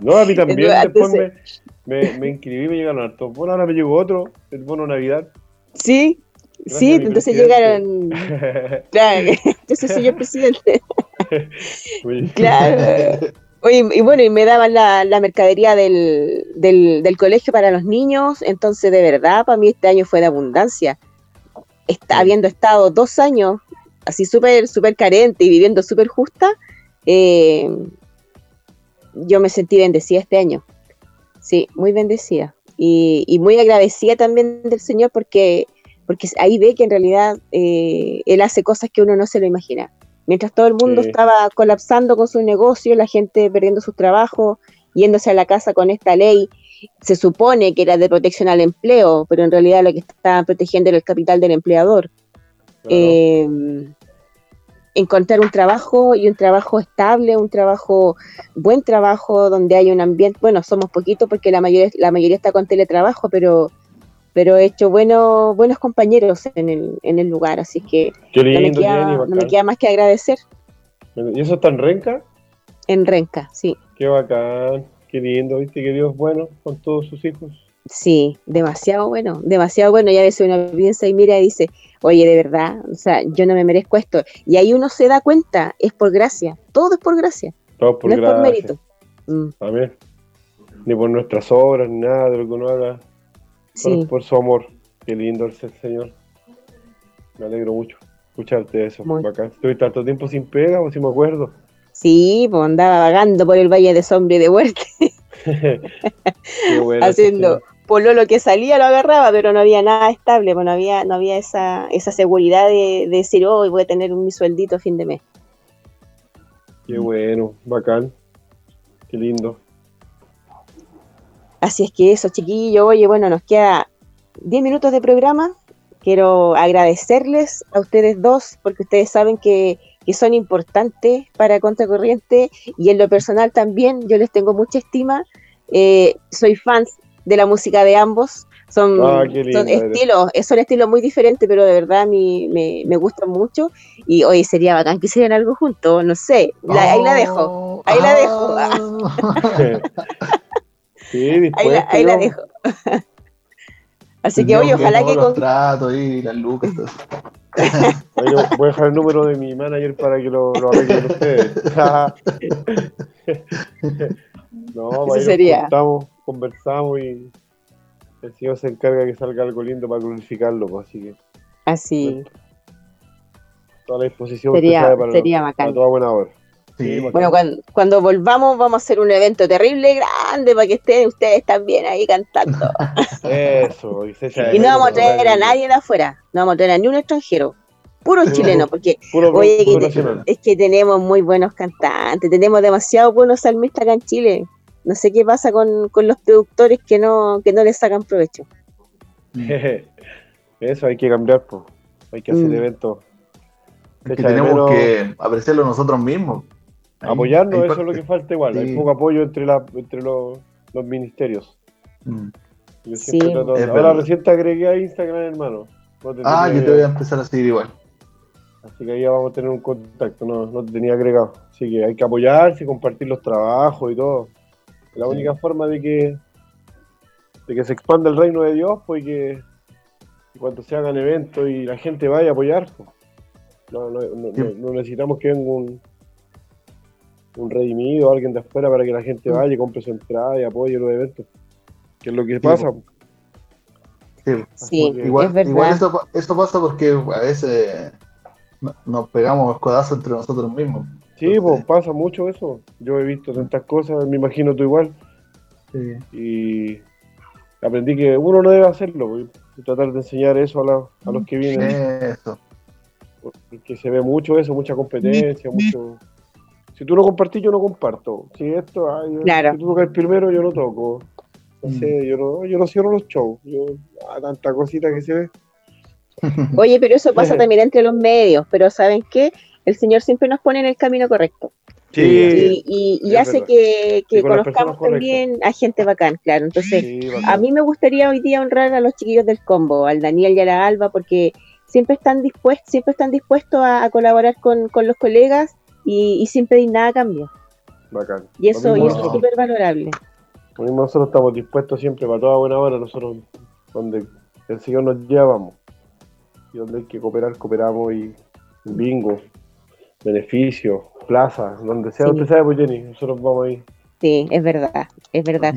No, a mí también. Entonces- Después me, me, me inscribí, me llegaron hartos bonos. Ahora me llegó otro, el bono Navidad. Sí, Gracias sí, entonces presidente. llegaron. Claro, yo soy señor presidente. Claro. Oye, y bueno, y me daban la, la mercadería del, del, del colegio para los niños, entonces de verdad, para mí este año fue de abundancia. Está, Sí. habiendo estado dos años así súper, súper carente y viviendo súper justa, eh, yo me sentí bendecida este año. Sí, muy bendecida. Y, muy agradecida también del Señor porque, porque ahí ve que en realidad eh, Él hace cosas que uno no se lo imagina. Mientras todo el mundo estaba colapsando con su negocio, la gente perdiendo su trabajo, yéndose a la casa con esta ley, se supone que era de protección al empleo, pero en realidad lo que estaba protegiendo era el capital del empleador. Eh, encontrar un trabajo y un trabajo estable, un trabajo, buen trabajo, donde hay un ambiente, bueno, somos poquitos porque la mayoría, la mayoría está con teletrabajo, pero pero he hecho buenos buenos compañeros en el, en el lugar, así que no, me queda, más que agradecer. ¿Y eso está en Renca? En Renca, sí. Qué bacán, qué lindo, viste que Dios es bueno con todos sus hijos. Sí, demasiado bueno, demasiado bueno. Y a veces uno piensa y mira y dice, oye, de verdad, o sea, yo no me merezco esto. Y ahí uno se da cuenta, es por gracia, todo es por gracia. Todo por no es por mérito. Mm. Amén. Ni por nuestras obras, ni nada de lo que uno haga. Sí. Por, su amor. Qué lindo es el Señor. Me alegro mucho escucharte eso. Bacán. Estoy tanto tiempo sin pega, o si me acuerdo. Sí, pues andaba vagando por el Valle de Sombra y de Huerque. Haciendo por lo que salía lo agarraba, pero no había nada estable, pues no había, no había esa, esa seguridad de, decir, hoy voy a tener un mi sueldito a fin de mes. Qué bueno, bacán, qué lindo. Así es que eso, chiquillo, oye, bueno, nos queda 10 minutos de programa. Quiero agradecerles a ustedes dos, porque ustedes saben que, que son importantes para Contracorriente y en lo personal también, yo les tengo mucha estima. Eh, soy fans de la música de ambos. Son, ah, son estilos, son estilos muy diferentes, pero de verdad a mí me, me gustan mucho. Y hoy sería bacán que hicieran algo juntos, no sé. ahí la dejo. Ahí la dejo. sí, ahí, la, ahí la dejo. Así que, oye, ojalá que. Los tratos y las lucas. voy a dejar el número de mi manager para que lo, lo arreglen ustedes. no, Eso sería conversamos y el Señor se encarga que salga algo lindo para glorificarlo, pues, así que. Así. Toda la disposición sería, para, sería bacán. toda buena hora. Bueno, cuando, volvamos vamos a hacer un evento terrible, grande, para que estén ustedes también ahí cantando. Eso, y, y no vamos a traer a nadie de afuera, no vamos a traer a ni un extranjero, puro chileno, porque oye, es que tenemos muy buenos cantantes, tenemos demasiado buenos salmistas acá en Chile. No sé qué pasa con, los productores que no, que no les sacan provecho. Eso hay que cambiar, pues. Hay que hacer mm. eventos. que tenemos que apreciarlo nosotros mismos. Apoyarnos, eso es lo que falta igual. Hay poco apoyo entre, la, entre los, ministerios. Mm. Yo siempre trato Ahora recién te agregué a Instagram, hermano. ah, yo te voy a empezar a seguir igual. Así que ahí ya vamos a tener un contacto, no, no te tenía agregado. Así que hay que apoyarse, compartir los trabajos y todo. La única forma de que, de que se expanda el reino de Dios, pues que, cuando se hagan eventos y la gente vaya a apoyar, pues. no, necesitamos que venga un, un redimido, alguien de afuera para que la gente mm. vaya y compre su entrada y apoye los eventos. Que es lo que pasa. Sí, igual, eso, pasa porque a veces nos pegamos los codazos entre nosotros mismos. Sí, pues pasa mucho eso. Yo he visto tantas cosas, me imagino tú igual. Y aprendí que uno no debe hacerlo, y tratar de enseñar eso a, los que vienen. Eso. Porque se ve mucho eso, mucha competencia, mucho... Si tú no compartís, yo no comparto. Si esto, si tú tocas primero, yo no toco. No mm. sé, yo no, yo no cierro los shows. Yo, ah, tanta cosita que se ve. Oye, pero eso pasa también entre los medios. Pero ¿saben qué? el Señor siempre nos pone en el camino correcto. Sí, y, hace que, conozcamos también a gente bacán, claro. Entonces, a mí me gustaría hoy día honrar a los chiquillos del combo, al Daniel y a la Alba, porque siempre están dispuestos, siempre están dispuestos a, colaborar con, los colegas y, sin pedir nada a cambio. Bacán. Y eso, y eso es súper valorable. Nosotros estamos dispuestos siempre para toda buena hora, nosotros donde el Señor nos lleva, vamos. Y donde hay que cooperar, cooperamos y bingo beneficio, plaza, donde sea, usted sabe, pues Jenny, nosotros vamos ahí. Sí, es verdad, es verdad.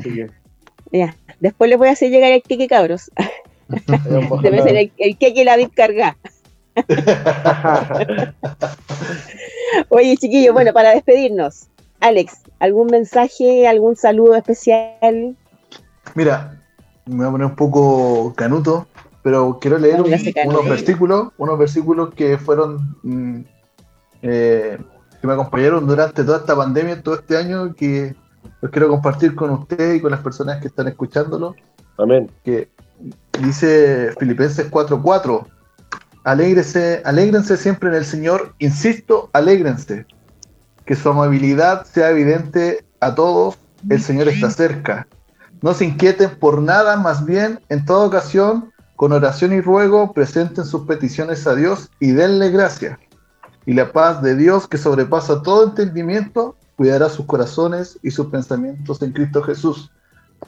Ya. Después les voy a hacer llegar el queque, cabros. Debe ser el, el queque la descarga. Oye, chiquillo, bueno, para despedirnos, Alex, ¿algún mensaje, algún saludo especial? Mira, me voy a poner un poco canuto, pero quiero leer un- unos versículos, unos versículos que fueron mm, eh, que me acompañaron durante toda esta pandemia, todo este año, que los quiero compartir con ustedes y con las personas que están escuchándolo. Amén. Que dice Filipenses 4:4. Alégrese, alégrense siempre en el Señor, insisto, alégrense. Que su amabilidad sea evidente a todos, el Señor está cerca. No se inquieten por nada, más bien, en toda ocasión, con oración y ruego, presenten sus peticiones a Dios y denle gracias. Y la paz de Dios, que sobrepasa todo entendimiento, cuidará sus corazones y sus pensamientos en Cristo Jesús.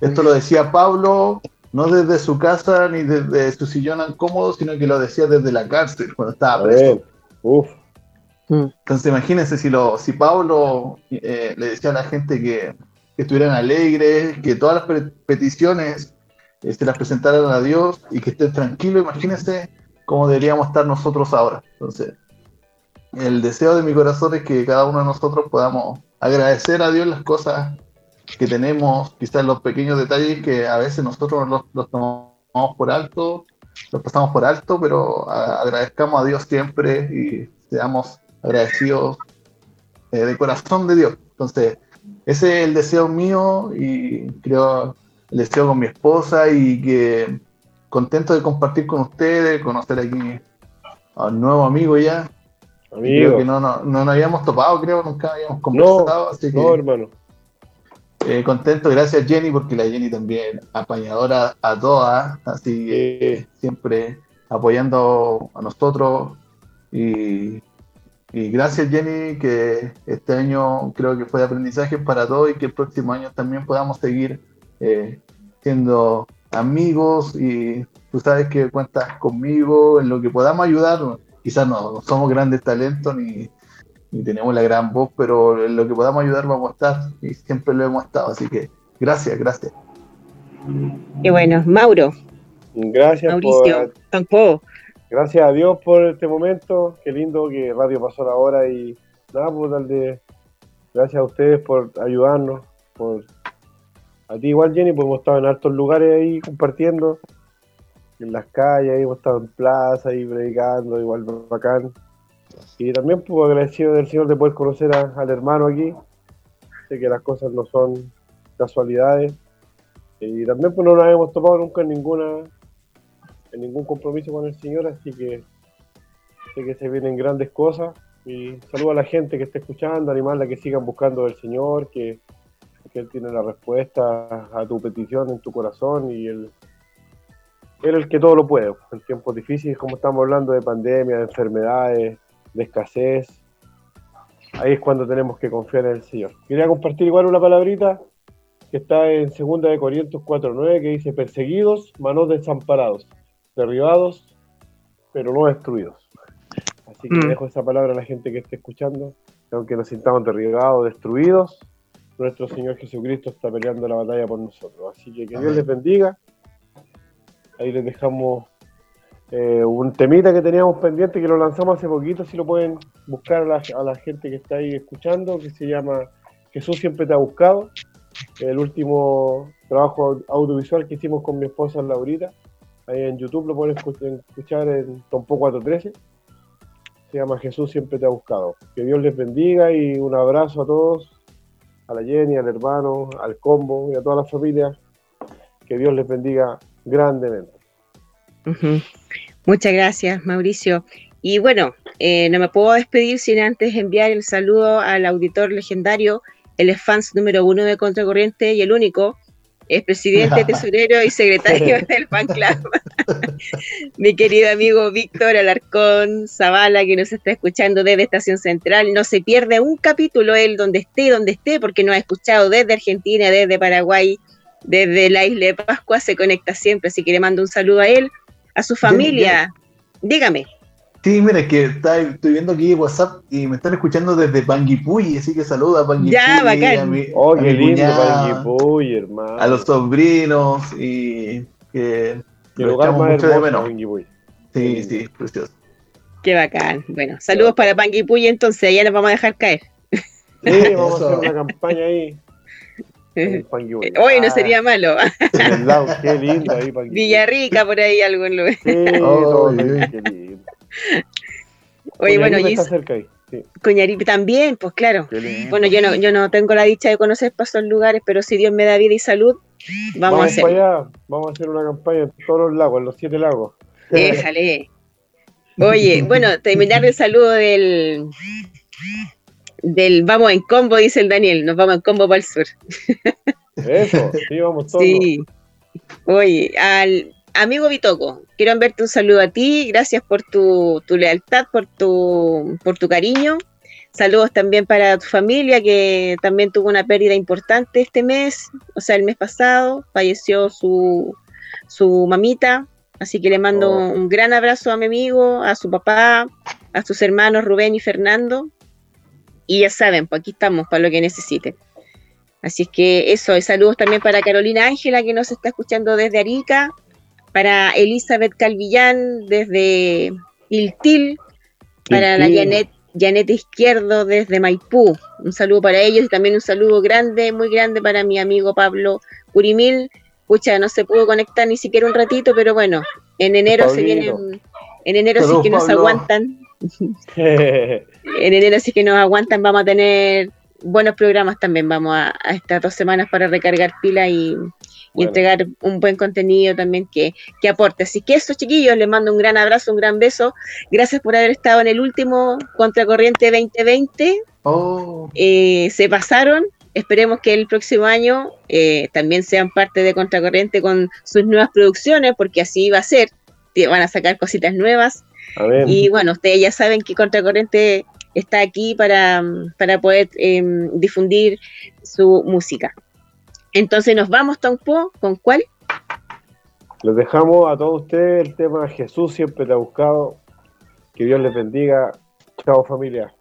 Esto lo decía Pablo, no desde su casa ni desde su sillón cómodo, sino que lo decía desde la cárcel, cuando estaba preso. Uf. Entonces imagínense si, lo, si Pablo eh, le decía a la gente que, que estuvieran alegres, que todas las pe- peticiones eh, se las presentaran a Dios y que estén tranquilos, imagínense cómo deberíamos estar nosotros ahora. Entonces, el deseo de mi corazón es que cada uno de nosotros podamos agradecer a Dios las cosas que tenemos, quizás los pequeños detalles que a veces nosotros los, los tomamos por alto, los pasamos por alto, pero agradezcamos a Dios siempre y seamos agradecidos eh, de corazón de Dios. Entonces, ese es el deseo mío y creo el deseo con mi esposa y que contento de compartir con ustedes, conocer aquí a un nuevo amigo ya. Amigo. Creo que no, no, no nos habíamos topado, creo, nunca habíamos conversado, así que No, hermano. Eh, contento, gracias Jenny, porque la Jenny también apañadora a todas, así siempre apoyando a nosotros. Y, gracias Jenny, que este año creo que fue de aprendizaje para todos y que el próximo año también podamos seguir eh, siendo amigos y tú sabes que cuentas conmigo en lo que podamos ayudar. Quizás no somos grandes talentos ni, ni tenemos la gran voz, pero en lo que podamos ayudar vamos a estar y siempre lo hemos estado. Así que gracias, gracias. Qué bueno, Mauro, Gracias Mauricio, por, tampoco. gracias a Dios por este momento. Qué lindo que Radio pasó la hora y nada, pues tal de gracias a ustedes por ayudarnos, por a ti igual Jenny, pues hemos estado en altos lugares ahí compartiendo, en las calles, ahí hemos estado en plaza ahí predicando, igual bacán. Y también pues agradecido del Señor de poder conocer al hermano aquí. Sé que las cosas no son casualidades. Y también pues no nos hemos topado nunca en ninguna en ningún compromiso con el Señor, así que sé que se vienen grandes cosas. Y saludo a la gente que está escuchando, animarla que sigan buscando del Señor, que, que Él tiene la respuesta a tu petición en tu corazón y Él, Él es el que todo lo puede. En tiempos difíciles, como estamos hablando de pandemia, de enfermedades, de escasez, ahí es cuando tenemos que confiar en el Señor. Quería compartir igual una palabrita que está en 2 de Corintios 4.9 que dice, perseguidos, manos desamparados, derribados, pero no destruidos. Así que Mm. dejo esa palabra a la gente que esté escuchando, que aunque nos sintamos derribados, destruidos, nuestro Señor Jesucristo está peleando la batalla por nosotros. Así que que Dios les bendiga. Ahí les dejamos eh, un temita que teníamos pendiente que lo lanzamos hace poquito, si lo pueden buscar a la, a la gente que está ahí escuchando, que se llama Jesús siempre te ha buscado. El último trabajo au- audiovisual que hicimos con mi esposa Laurita. Ahí en YouTube lo pueden escu- escuchar en Tompo 413. Se llama Jesús siempre te ha buscado. Que Dios les bendiga y un abrazo a todos, a la Jenny, al hermano, al combo y a toda la familia. Que Dios les bendiga grandemente. Muchas gracias, Mauricio. Y bueno, eh, no me puedo despedir sin antes enviar el saludo al auditor legendario, el fans número uno de Contracorriente y el único, es presidente, tesorero y secretario del fan club. Mi querido amigo Víctor Alarcón Zavala, que nos está escuchando desde Estación Central. No se pierde un capítulo él donde esté, donde esté, porque nos ha escuchado desde Argentina, desde Paraguay, desde la isla de Pascua, se conecta siempre. Así que le mando un saludo a él, a su familia. Dígame. Sí, mira, es que está, estoy viendo aquí WhatsApp y me están escuchando desde Panguipulli, así que saluda a Panguipulli, Ya, bacán. a mi, Oh, a qué mi lindo cuñada, Panguipulli, hermano. a los sobrinos y que Qué lo lugar más mucho de hermoso, menos. Panguipulli. Sí, sí, precioso. Qué bacán. Bueno, saludos para Panguipulli entonces, ya nos vamos a dejar caer. Sí, vamos a hacer una campaña ahí. Panguipulli. Hoy no sería malo. Lado, qué lindo ahí, Panguipulli. Villarrica, por ahí algún lugar. Sí, todo, qué lindo. Oye, bueno, y está cerca ahí. Sí, Coñaripe también, pues claro. Bueno, yo no, yo no tengo la dicha de conocer para esos lugares, pero si Dios me da vida y salud, vamos, a hacer. para allá, vamos a hacer una campaña en todos los lagos, en los siete lagos. Déjale. Oye, bueno, terminar el saludo del del vamos en combo, dice el Daniel, nos vamos en combo para el sur. Eso, sí, vamos todos. Sí. Oye, al amigo Bitoco, quiero enviarte un saludo a ti, gracias por tu, tu lealtad, por tu, por tu cariño. Saludos también para tu familia, que también tuvo una pérdida importante este mes, o sea, el mes pasado, falleció su, su mamita, así que le mando Oh. un gran abrazo a mi amigo, a su papá, a sus hermanos Rubén y Fernando. Y ya saben, pues aquí estamos para lo que necesiten. Así es que eso, y saludos también para Carolina Ángela, que nos está escuchando desde Arica, para Elizabeth Calvillán desde Iltil, para la. Janet, Janet Izquierdo desde Maipú. Un saludo para ellos y también un saludo grande, muy grande para mi amigo Pablo Curimil. Pucha, no se pudo conectar ni siquiera un ratito, pero bueno, en enero se vienen, en enero sí que nos aguantan, en enero sí que nos aguantan, vamos a tener buenos programas también, vamos a, a estas dos semanas para recargar pila y, y Bueno. entregar un buen contenido también que, que aporte. Así que eso, chiquillos, les mando un gran abrazo, un gran beso. Gracias por haber estado en el último Contracorriente 2020. Oh, Eh, se pasaron. Esperemos que el próximo año eh, también sean parte de Contracorriente con sus nuevas producciones, porque así va a ser. Van a sacar cositas nuevas. A ver, Y bueno, ustedes ya saben que Contracorriente está aquí para, para poder eh, difundir su música. Entonces nos vamos, Tompo, ¿con cuál? les dejamos a todos ustedes el tema Jesús siempre te ha buscado. Que Dios les bendiga. Chao familia.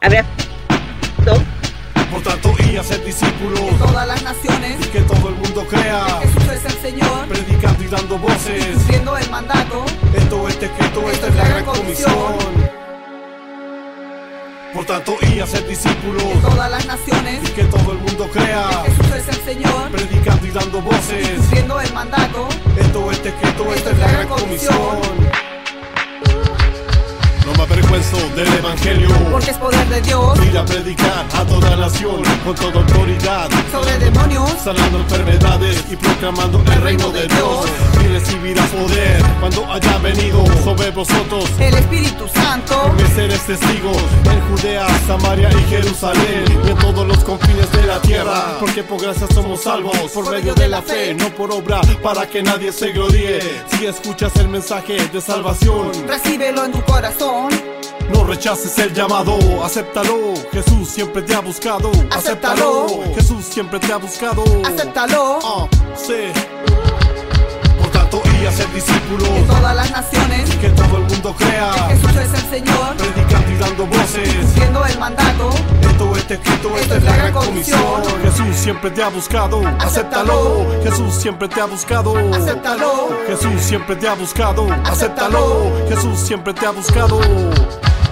Abrazo. Por tanto, y a ser discípulos todas las naciones. y que todo el mundo crea, Jesús es el Señor, predicando y dando voces. cumpliendo el mandato. Esto es escrito, esta es la gran comisión. Por tanto, y a ser discípulos Todas las naciones. y que todo el mundo crea, Jesús es el Señor, predicando y dando voces. cumpliendo el mandato. Esto es escrito, esta es la gran comisión. No me avergüenzo del evangelio. Porque es poder de Dios Ir a predicar a toda nación con toda autoridad. sobre demonios. sanando enfermedades y proclamando el reino de Dios. Y recibirás poder cuando haya venido sobre vosotros. El Espíritu Santo. Me seres testigos en Judea, Samaria y Jerusalén y en todos los confines de la tierra. Porque por gracia somos salvos por medio de la fe, no por obra, para que nadie se gloríe. Si escuchas el mensaje de salvación, Recíbelo en tu corazón. No rechaces el llamado, acéptalo. Jesús siempre te ha buscado. Acéptalo. Jesús siempre te ha buscado. Acéptalo. Ah, sí. A ser En discípulos todas las naciones. que todo el mundo crea, Jesús es el Señor, predicando y dando voces. cumpliendo el mandato. Esto está escrito, esta es la gran comisión. Jesús siempre te ha buscado, acéptalo. Jesús siempre te ha buscado, Acéptalo. Jesús siempre te ha buscado, acéptalo. Jesús siempre te ha buscado.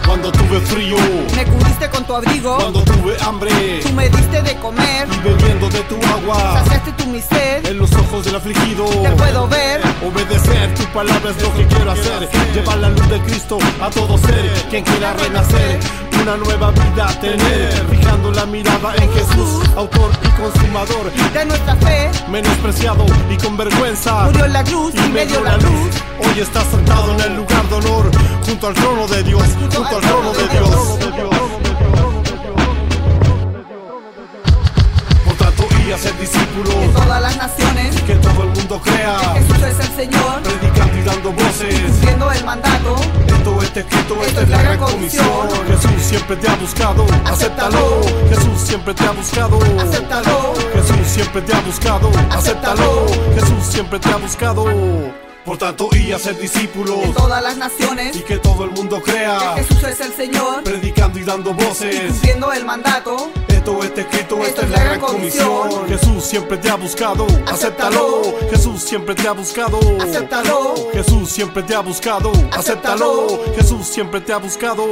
Cuando tuve frío, Me cubriste con tu abrigo. cuando tuve hambre Tú me diste de comer. y bebiendo de tu agua, Saciaste tu mi sed. en los ojos del afligido. Te puedo ver. Obedecer tu palabra es lo que quiero hacer. Llevar la luz de Cristo a todo ser. Quien quiera renacer, una nueva vida tener. Fijando la mirada en Jesús, autor y consumador. De nuestra fe. Menospreciado y con vergüenza. Murió en la cruz y me dio la luz. Hoy está sentado en el lugar de honor. Junto al trono de Dios. Junto al trono de Dios. Y a ser En discípulos. todas las naciones. Que todo el mundo crea. Jesús es el Señor, Predicando y dando voces. cumpliendo el mandato. Esto está escrito, esta es la gran comisión. Jesús siempre te ha buscado, acéptalo. Jesús siempre te ha buscado, Acéptalo. Jesús siempre te ha buscado, acéptalo. Jesús siempre te ha buscado. Por tanto, y a ser discípulos En todas las naciones. y que todo el mundo crea. Jesús es el Señor, Predicando y dando voces. cumpliendo el mandato. Escrito, está escrito, esta es la gran comisión. Jesús siempre te ha buscado, acéptalo. Jesús siempre te ha buscado, acéptalo. Jesús siempre te ha buscado, acéptalo. Jesús siempre te ha buscado.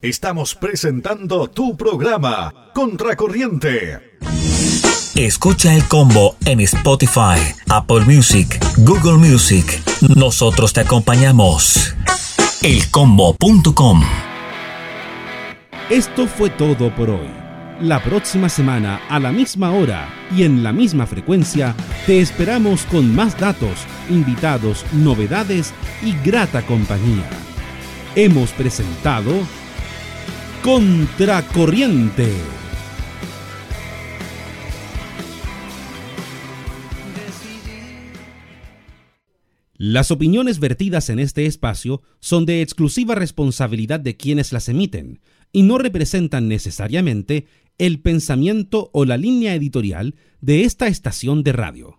Estamos presentando tu programa, Contracorriente. Escucha el combo en Spotify, Apple Music, Google Music. Nosotros te acompañamos. Elcombo.com Esto fue todo por hoy. La próxima semana, a la misma hora y en la misma frecuencia, te esperamos con más datos, invitados, novedades y grata compañía. Hemos presentado Contracorriente. Las opiniones vertidas en este espacio son de exclusiva responsabilidad de quienes las emiten y no representan necesariamente el pensamiento o la línea editorial de esta estación de radio.